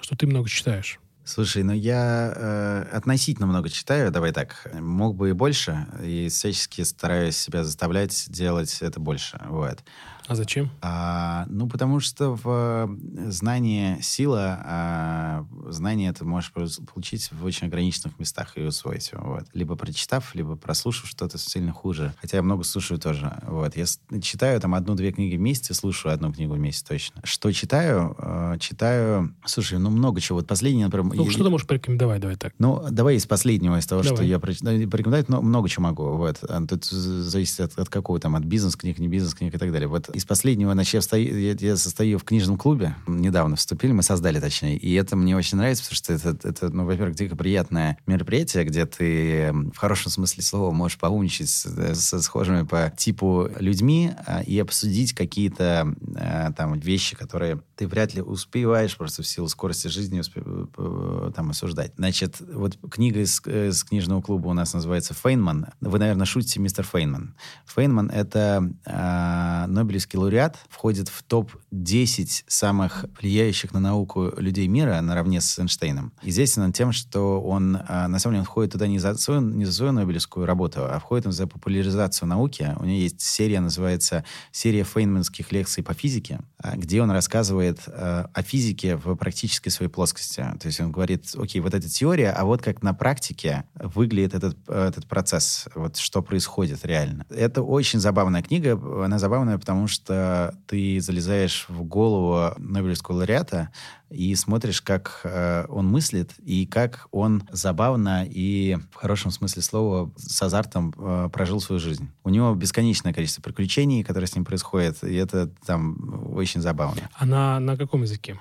что ты много читаешь. Слушай, ну я э, относительно много читаю, давай так. Мог бы и больше, и всячески стараюсь себя заставлять делать это больше. Вот. А зачем? А, ну, потому что в знание сила, а знание это можешь получить в очень ограниченных местах и усвоить его. Вот. Либо прочитав, либо прослушав что-то сильно хуже. Хотя я много слушаю тоже. Вот. Я читаю там одну-две книги в месяц и слушаю одну книгу в месяц точно. Что читаю? А, читаю... Слушай, ну много чего. Вот последний, например... Ну, я... что ты можешь порекомендовать? Давай так. Ну, давай из последнего, из того, давай. что я прочитаю. Порекомендовать но много чего могу. Вот. А тут зависит от, от какого там, от бизнес-книг, не бизнес-книг и так далее. Вот из последнего, значит, я, встаю, я, я состою в книжном клубе, недавно вступили, мы создали, точнее, и это мне очень нравится, потому что это, это ну, во-первых, дико приятное мероприятие, где ты в хорошем смысле слова можешь поумничать с, со схожими по типу людьми а, и обсудить какие-то а, там вещи, которые ты вряд ли успеваешь просто в силу скорости жизни успе- э, там осуждать. Значит, вот книга из, из книжного клуба у нас называется «Фейнман». Вы, наверное, шутите, мистер Фейнман. Фейнман — это э, Нобелевский лауреат, входит в топ-10 самых влияющих на науку людей мира наравне с Эйнштейном. Известен он тем, что он, э, на самом деле, он входит туда не за, свою, не за свою Нобелевскую работу, а входит он за популяризацию науки. У него есть серия, называется «Серия фейнманских лекций по физике», где он рассказывает э, о физике в практической своей плоскости. То есть он говорит, окей, вот эта теория, а вот как на практике выглядит этот, этот процесс, вот что происходит реально. Это очень забавная книга. Она забавная, потому что ты залезаешь в голову Нобелевского лауреата и смотришь, как э, он мыслит и как он забавно и в хорошем смысле слова с азартом э, прожил свою жизнь. У него бесконечное количество приключений, которые с ним происходят, и это там очень забавно. А на, на каком языке?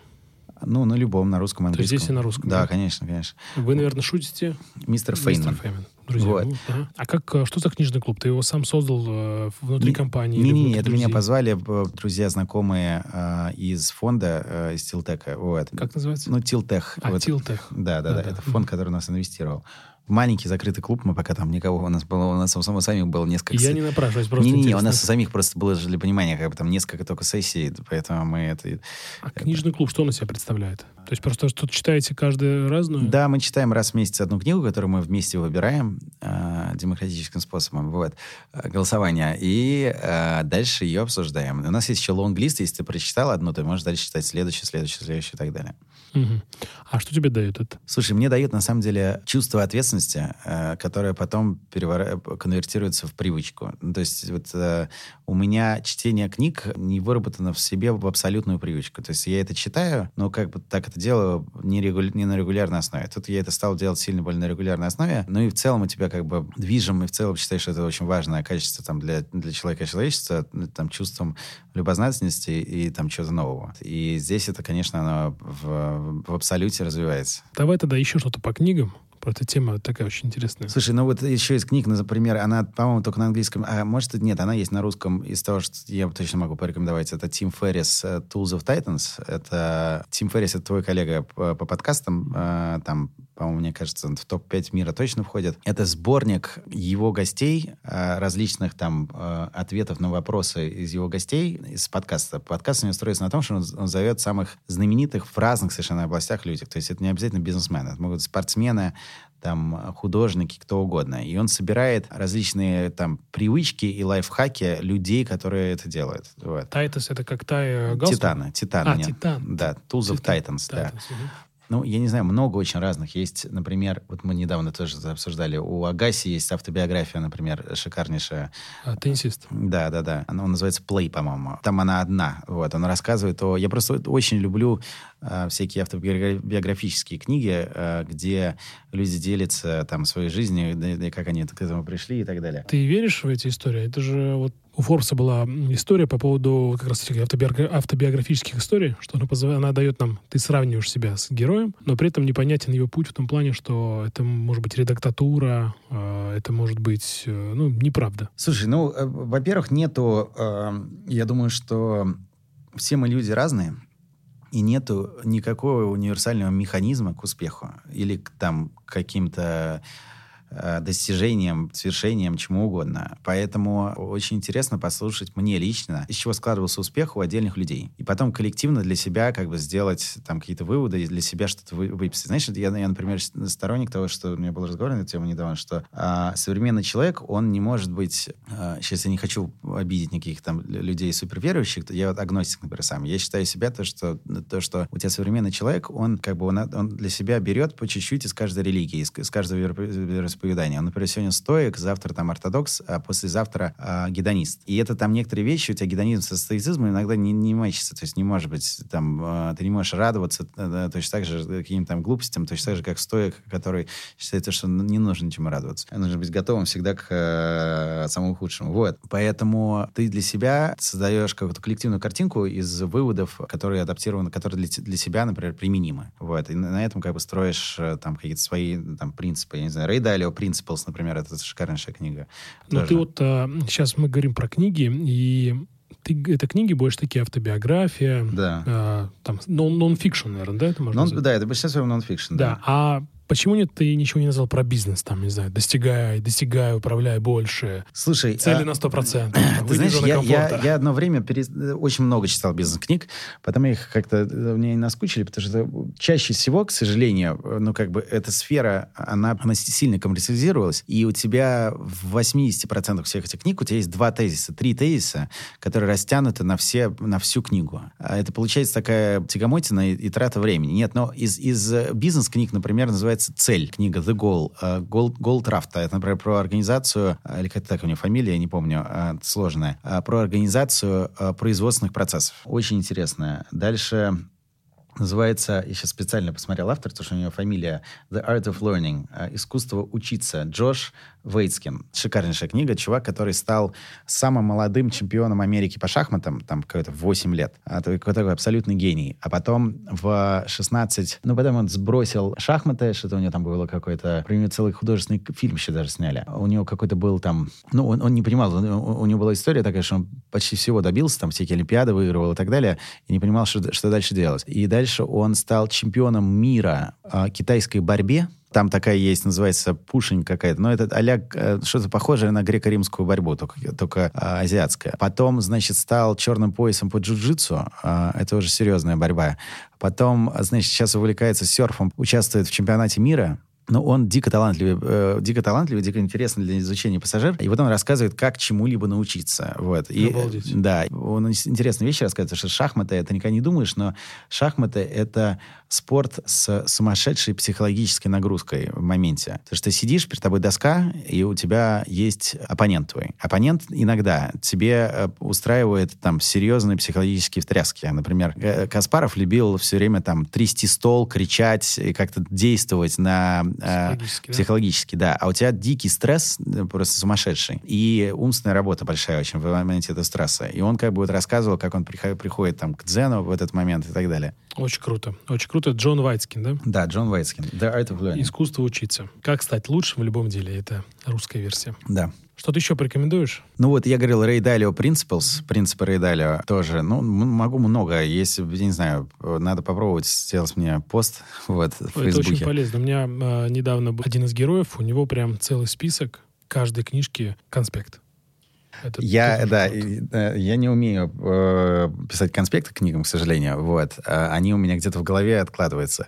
Ну, на любом, на русском, английском. То есть здесь и на русском? Да, да, конечно, конечно. Вы, наверное, шутите? Мистер Фейнман. Мистер Фейнман. Друзья, вот. ну, ага. А как, э, что за книжный клуб? Ты его сам создал э, внутри не, компании? Не, не, не, это меня позвали друзья, знакомые э, из фонда, э, из Тилтека. Вот. Как называется? Ну, Тилтех. А, вот. Тилтех. Да, да, да, да. Это фонд, который нас инвестировал маленький закрытый клуб, мы пока там никого, у нас было, у нас у самих было несколько... Я не напрашиваюсь, просто Не-не-не, у нас самих просто было для понимания, как бы там несколько только сессий, поэтому мы это... А это... книжный клуб что он из себя представляет? То есть просто что-то читаете каждый разную? Да, мы читаем раз в месяц одну книгу, которую мы вместе выбираем э, демократическим способом, вот, э, голосования, и э, дальше ее обсуждаем. У нас есть еще лонг-лист, если ты прочитал одну, ты можешь дальше читать следующую, следующую, следующую и так далее. Угу. А что тебе дает это? Слушай, мне дает, на самом деле, чувство ответственности, э, которое потом перевор... конвертируется в привычку. Ну, то есть вот э, у меня чтение книг не выработано в себе в абсолютную привычку. То есть я это читаю, но как бы так это делаю не, регуля... не на регулярной основе. Тут я это стал делать сильно более на регулярной основе. Ну и в целом у тебя как бы движем, и в целом считаешь, что это очень важное качество там, для, для человека и человечества, там, чувством любознательности и там чего-то нового. И здесь это, конечно, оно в, в абсолюте развивается. Давай тогда еще что-то по книгам. Эта тема такая очень интересная. Слушай, ну вот еще из книг, например, она, по-моему, только на английском, а может, нет, она есть на русском. Из того, что я точно могу порекомендовать, это Тим Феррис «Tools of Titans». Это Тим Феррис, это твой коллега по, по подкастам, э, там, по-моему, мне кажется, в топ-5 мира точно входит. Это сборник его гостей, э, различных там э, ответов на вопросы из его гостей из подкаста. Подкаст у него строится на том, что он, он зовет самых знаменитых в разных совершенно областях людей. То есть это не обязательно бизнесмены, это могут быть спортсмены, там, художники, кто угодно. И он собирает различные там привычки и лайфхаки людей, которые это делают. Вот. Тайтас — это как Тай Галстон? Титаны. Титаны. А, Титан. Да, Tools of Titans, да. Угу. Ну, я не знаю, много очень разных. Есть, например, вот мы недавно тоже обсуждали, у Агаси есть автобиография, например, шикарнейшая. А, теннисист. Да, да, да. Она называется Play, по-моему. Там она одна. Вот, она рассказывает о... Я просто очень люблю э, всякие автобиографические книги, э, где люди делятся там своей жизнью, да, да, как они к этому пришли и так далее. Ты веришь в эти истории? Это же вот у Форбса была история по поводу как раз этих автобиографических историй, что она, она дает нам, ты сравниваешь себя с героем, но при этом непонятен ее путь в том плане, что это может быть редактатура, это может быть, ну, неправда. Слушай, ну, э, во-первых, нету, я думаю, что все мы люди разные, и нету никакого универсального механизма к успеху или к там каким-то Э, достижением, свершением, чему угодно. Поэтому очень интересно послушать мне лично, из чего складывался успех у отдельных людей. И потом коллективно для себя как бы сделать там какие-то выводы и для себя что-то вы, выписать. Знаешь, я, я, например, сторонник того, что у меня был разговор на тему недавно, что а, современный человек, он не может быть... А, сейчас я не хочу обидеть никаких там людей суперверующих, я вот агностик, например, сам. Я считаю себя то, что, то, что у тебя современный человек, он как бы он, он для себя берет по чуть-чуть из каждой религии, из, из каждого вероисповедания вероисповедания. Он, например, сегодня стоик, завтра там ортодокс, а послезавтра э, гедонист. И это там некоторые вещи, у тебя гедонизм со стоицизмом иногда не, не мачится. То есть не может быть, там, э, ты не можешь радоваться э, точно так же каким-то там глупостям, точно так же, как стоик, который считает, что не нужно ничему радоваться. Нужно быть готовым всегда к э, самому худшему. Вот. Поэтому ты для себя создаешь какую-то коллективную картинку из выводов, которые адаптированы, которые для, для себя, например, применимы. Вот. И на, этом как бы строишь э, там какие-то свои там принципы. Я не знаю, Рэй Principles, например, это шикарнейшая книга. Ну, ты вот а, сейчас мы говорим про книги, и ты, это книги больше такие автобиография, да. а, там нон-фикшн, наверное, да, это можно non, Да, это большинство нон-фикшн. Да. да, а Почему нет, ты ничего не назвал про бизнес, там, не знаю, достигай, достигай, управляй больше. Слушай, цели а... на 100%. [CLEARS THROAT] Ты знаешь, я, я, я одно время перес... очень много читал бизнес-книг, потом их как-то э, мне наскучили, потому что чаще всего, к сожалению, э, ну, как бы эта сфера, она, она сильно коммерциализировалась, и у тебя в 80% всех этих книг у тебя есть два тезиса, три тезиса, которые растянуты на, все, на всю книгу. А это получается такая тягомотина и, и трата времени. Нет, но из, из э, бизнес-книг, например, называется называется «Цель», книга «The Goal». Gold, Gold Raft, это, например, про организацию, э, или как так у нее фамилия, я не помню, э, сложная, э, про организацию производственных процессов. Очень интересная. Дальше Называется, я сейчас специально посмотрел автор, потому что у него фамилия The Art of Learning, искусство учиться. Джош Вейтскин. Шикарнейшая книга. Чувак, который стал самым молодым чемпионом Америки по шахматам, там какой-то 8 лет. А, такой, абсолютный гений. А потом в 16... Ну, потом он сбросил шахматы, что-то у него там было какой-то... Про него целый художественный фильм еще даже сняли. У него какой-то был там... Ну, он, он не понимал, у, у него была история такая, что он почти всего добился, там всякие олимпиады выигрывал и так далее, и не понимал, что, что дальше делать. И дальше он стал чемпионом мира э, китайской борьбе, там такая есть, называется пушень какая-то. Но это а что-то похожее на греко-римскую борьбу, только, только а, азиатская. Потом, значит, стал черным поясом по джиу-джитсу. А, это уже серьезная борьба. Потом, значит, сейчас увлекается серфом, участвует в чемпионате мира но он дико талантливый, э, дико талантливый, дико интересный для изучения пассажир. И вот он рассказывает, как чему-либо научиться. Вот. И, Обалдеть. Да, он интересные вещи рассказывает, что шахматы, это никогда не думаешь, но шахматы — это спорт с сумасшедшей психологической нагрузкой в моменте. Потому что ты сидишь, перед тобой доска, и у тебя есть оппонент твой. Оппонент иногда тебе э, устраивает там серьезные психологические встряски. Например, Каспаров любил все время там трясти стол, кричать и как-то действовать на Психологически, э, психологически да. да. А у тебя дикий стресс, э, просто сумасшедший. И умственная работа большая очень в моменте этого стресса. И он как бы вот рассказывал, как он приходит, приходит там к дзену в этот момент и так далее. Очень круто. Очень круто. Джон Вайтскин, да? Да, Джон Вайтскин. The Art of Learning. Искусство учиться. Как стать лучшим в любом деле. Это русская версия. Да. Что ты еще порекомендуешь? Ну вот я говорил Рэй Далио Principles, принципы Рэй Далио тоже. Ну, могу много. Если, не знаю, надо попробовать сделать мне пост [LAUGHS] вот, в Это Фейсбуке. очень полезно. У меня э, недавно был один из героев, у него прям целый список каждой книжки конспект. Это я, да, и, я не умею э, писать конспекты к книгам, к сожалению. Вот. А они у меня где-то в голове откладываются.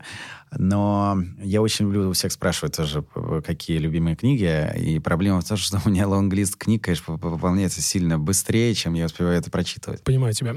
Но я очень люблю у всех спрашивать тоже, какие любимые книги. И проблема в том, что у меня лонглист книг, конечно, выполняется сильно быстрее, чем я успеваю это прочитывать. Понимаю тебя.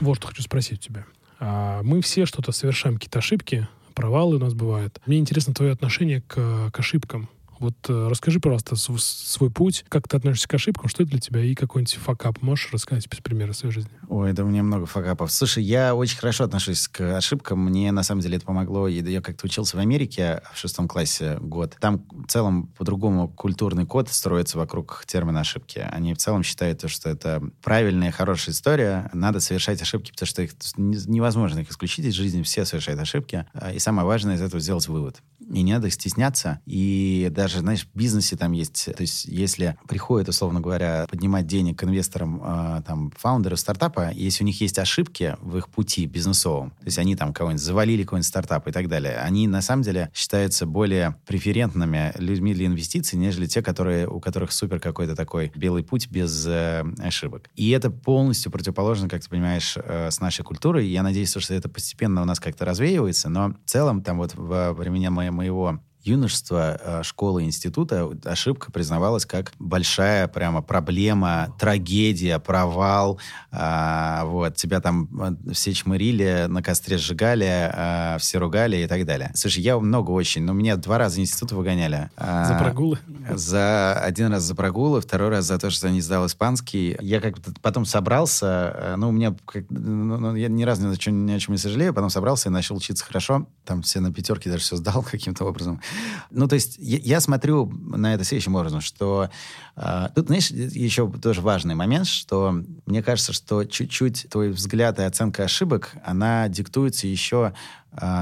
Вот что хочу спросить у тебя. А мы все что-то совершаем, какие-то ошибки, провалы у нас бывают. Мне интересно твое отношение к, к ошибкам. Вот э, расскажи, пожалуйста, свой путь, как ты относишься к ошибкам, что это для тебя, и какой-нибудь факап можешь рассказать без примера своей жизни? Ой, да у меня много факапов. Слушай, я очень хорошо отношусь к ошибкам. Мне, на самом деле, это помогло. Я как-то учился в Америке в шестом классе год. Там в целом по-другому культурный код строится вокруг термина ошибки. Они в целом считают, что это правильная, хорошая история. Надо совершать ошибки, потому что их невозможно их исключить из жизни. Все совершают ошибки. И самое важное из этого сделать вывод. И не надо стесняться. И даже даже, знаешь, в бизнесе там есть, то есть если приходят, условно говоря, поднимать денег к инвесторам, э, там, фаундеры стартапа, если у них есть ошибки в их пути бизнесовом, то есть они там кого-нибудь завалили, какой-нибудь стартап и так далее, они на самом деле считаются более преферентными людьми для инвестиций, нежели те, которые, у которых супер какой-то такой белый путь без э, ошибок. И это полностью противоположно, как ты понимаешь, э, с нашей культурой. Я надеюсь, что это постепенно у нас как-то развеивается, но в целом там вот во времена моего юношества, э, школы, института ошибка признавалась как большая прямо проблема, трагедия, провал. А, вот, тебя там э, все чмырили, на костре сжигали, а, все ругали и так далее. Слушай, я много очень, но меня два раза института выгоняли. А, за прогулы? За один раз за прогулы, второй раз за то, что не сдал испанский. Я как-то потом собрался, э, ну, у меня, ну, ну, я ни разу ни о, чем, ни о чем не сожалею, потом собрался и начал учиться хорошо. Там все на пятерке даже все сдал [LAUGHS] каким-то образом. Ну, то есть я, смотрю на это следующим образом, что э, тут, знаешь, еще тоже важный момент, что мне кажется, что чуть-чуть твой взгляд и оценка ошибок, она диктуется еще а,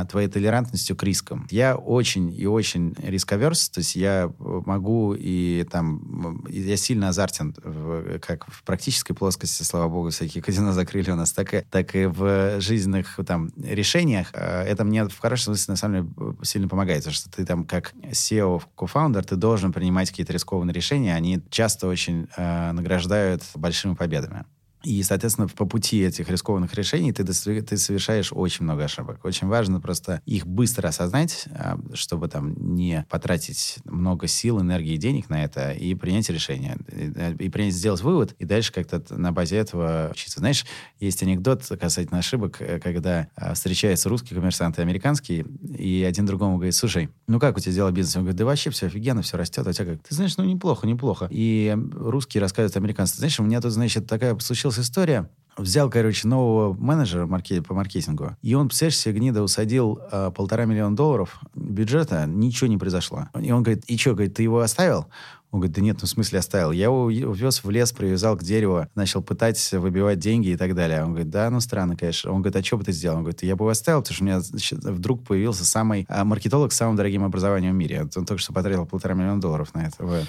твоей толерантностью к рискам. Я очень и очень рисковерс, то есть я могу и там, я сильно азартен в, как в практической плоскости, слава богу, всякие казино закрыли у нас, так и, так и в жизненных там решениях. А, это мне в хорошем смысле на самом деле сильно помогает, потому что ты там как SEO, кофаундер, ты должен принимать какие-то рискованные решения, они часто очень э, награждают большими победами. И, соответственно, по пути этих рискованных решений ты, ты совершаешь очень много ошибок. Очень важно просто их быстро осознать, а, чтобы там не потратить много сил, энергии и денег на это, и принять решение. И, и принять, сделать вывод, и дальше как-то на базе этого учиться. Знаешь, есть анекдот касательно ошибок, э, когда а, встречается русский коммерсант и американский, и один другому говорит, слушай, ну как у тебя дела бизнес? Он говорит, да вообще все офигенно, все растет. А у тебя как? Ты знаешь, ну неплохо, неплохо. И русский рассказывает американцу, знаешь, у меня тут, значит, такая случилась случилась история. Взял, короче, нового менеджера маркет, по маркетингу, и он, представляешь себе, гнида усадил э, полтора миллиона долларов бюджета, ничего не произошло. И он говорит, и что, говорит, ты его оставил? Он говорит, да нет, ну в смысле оставил. Я его увез в лес, привязал к дереву, начал пытать выбивать деньги и так далее. Он говорит, да, ну странно, конечно. Он говорит, а что бы ты сделал? Он говорит, я бы его оставил, потому что у меня значит, вдруг появился самый а, маркетолог с самым дорогим образованием в мире. Он только что потратил полтора миллиона долларов на это.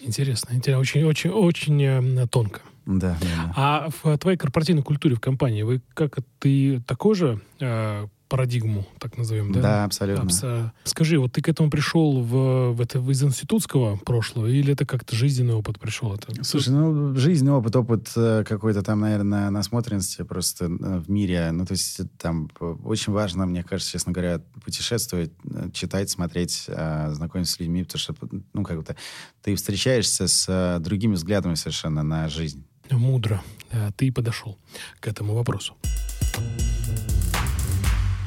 Интересно, интересно, очень, очень, очень э, тонко. Да, да, да. А в твоей корпоративной культуре в компании вы как ты такой же э, парадигму, так назовем, да? Да, абсолютно. Абс... Скажи, вот ты к этому пришел в, в это из институтского прошлого, или это как-то жизненный опыт пришел? Это... Слушай, ну, жизненный опыт, опыт э, какой-то там, наверное, насмотренности просто э, в мире. Ну, то есть там очень важно, мне кажется, честно говоря, путешествовать, э, читать, смотреть, знакомиться с людьми, потому что, ну, как то ты встречаешься с другими взглядами совершенно на жизнь. Мудро. Ты подошел к этому вопросу.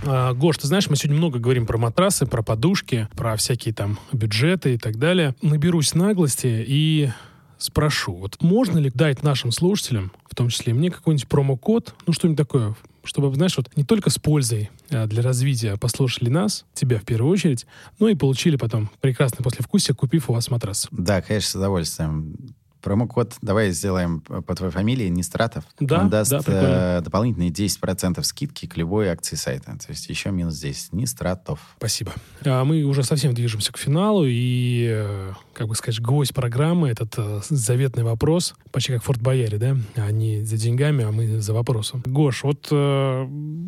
А, Гош, ты знаешь, мы сегодня много говорим про матрасы, про подушки, про всякие там бюджеты и так далее. Наберусь наглости и спрошу, вот можно ли дать нашим слушателям, в том числе мне, какой-нибудь промокод, ну что-нибудь такое, чтобы, знаешь, вот не только с пользой а, для развития послушали нас, тебя в первую очередь, но и получили потом прекрасное послевкусие, купив у вас матрас. Да, конечно, с удовольствием. Промокод давай сделаем по твоей фамилии Нестратов. Да, Он даст да, э, дополнительные 10% скидки к любой акции сайта. То есть еще минус 10. Нестратов. Спасибо. А мы уже совсем движемся к финалу. И, э, как бы сказать, гвоздь программы, этот э, заветный вопрос, почти как Форт Бояре, да? Они за деньгами, а мы за вопросом. Гош, вот э,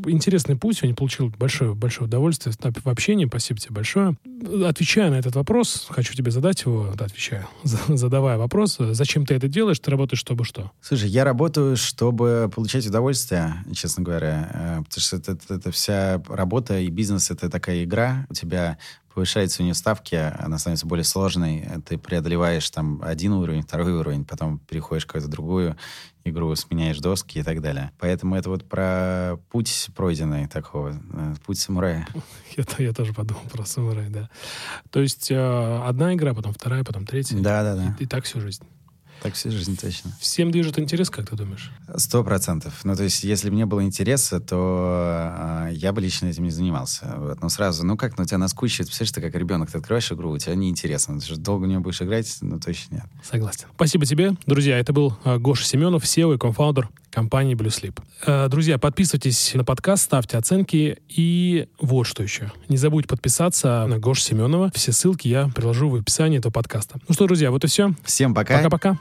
интересный путь. Сегодня получил большое, большое удовольствие в общении. Спасибо тебе большое. Отвечая на этот вопрос, хочу тебе задать его, да, отвечаю, [LAUGHS] задавая вопрос, зачем ты это делаешь? Ты работаешь, чтобы что? Слушай, я работаю, чтобы получать удовольствие, честно говоря. Э, потому что это, это, это вся работа и бизнес — это такая игра. У тебя повышается у нее ставки, она становится более сложной. Ты преодолеваешь там один уровень, второй уровень, потом переходишь в какую-то другую игру, сменяешь доски и так далее. Поэтому это вот про путь пройденный такого, э, путь самурая. [LAUGHS] Я, я тоже подумал про самурая, да. То есть э, одна игра, потом вторая, потом третья. Да, да, да. И, и так всю жизнь. Так всю жизнь точно. Всем движет интерес, как ты думаешь? Сто процентов. Ну, то есть, если бы не было интереса, то э, я бы лично этим не занимался. Вот. Но сразу, ну как, ну тебя наскучивает, представляешь, ты как ребенок, ты открываешь игру, у тебя неинтересно. Ты же долго в нее будешь играть, ну точно нет. Согласен. Спасибо тебе. Друзья, это был э, Гоша Семенов, SEO и кофаундер компании Blue Sleep. Э, друзья, подписывайтесь на подкаст, ставьте оценки и вот что еще. Не забудь подписаться на Гош Семенова. Все ссылки я приложу в описании этого подкаста. Ну что, друзья, вот и все. Всем пока. Пока-пока.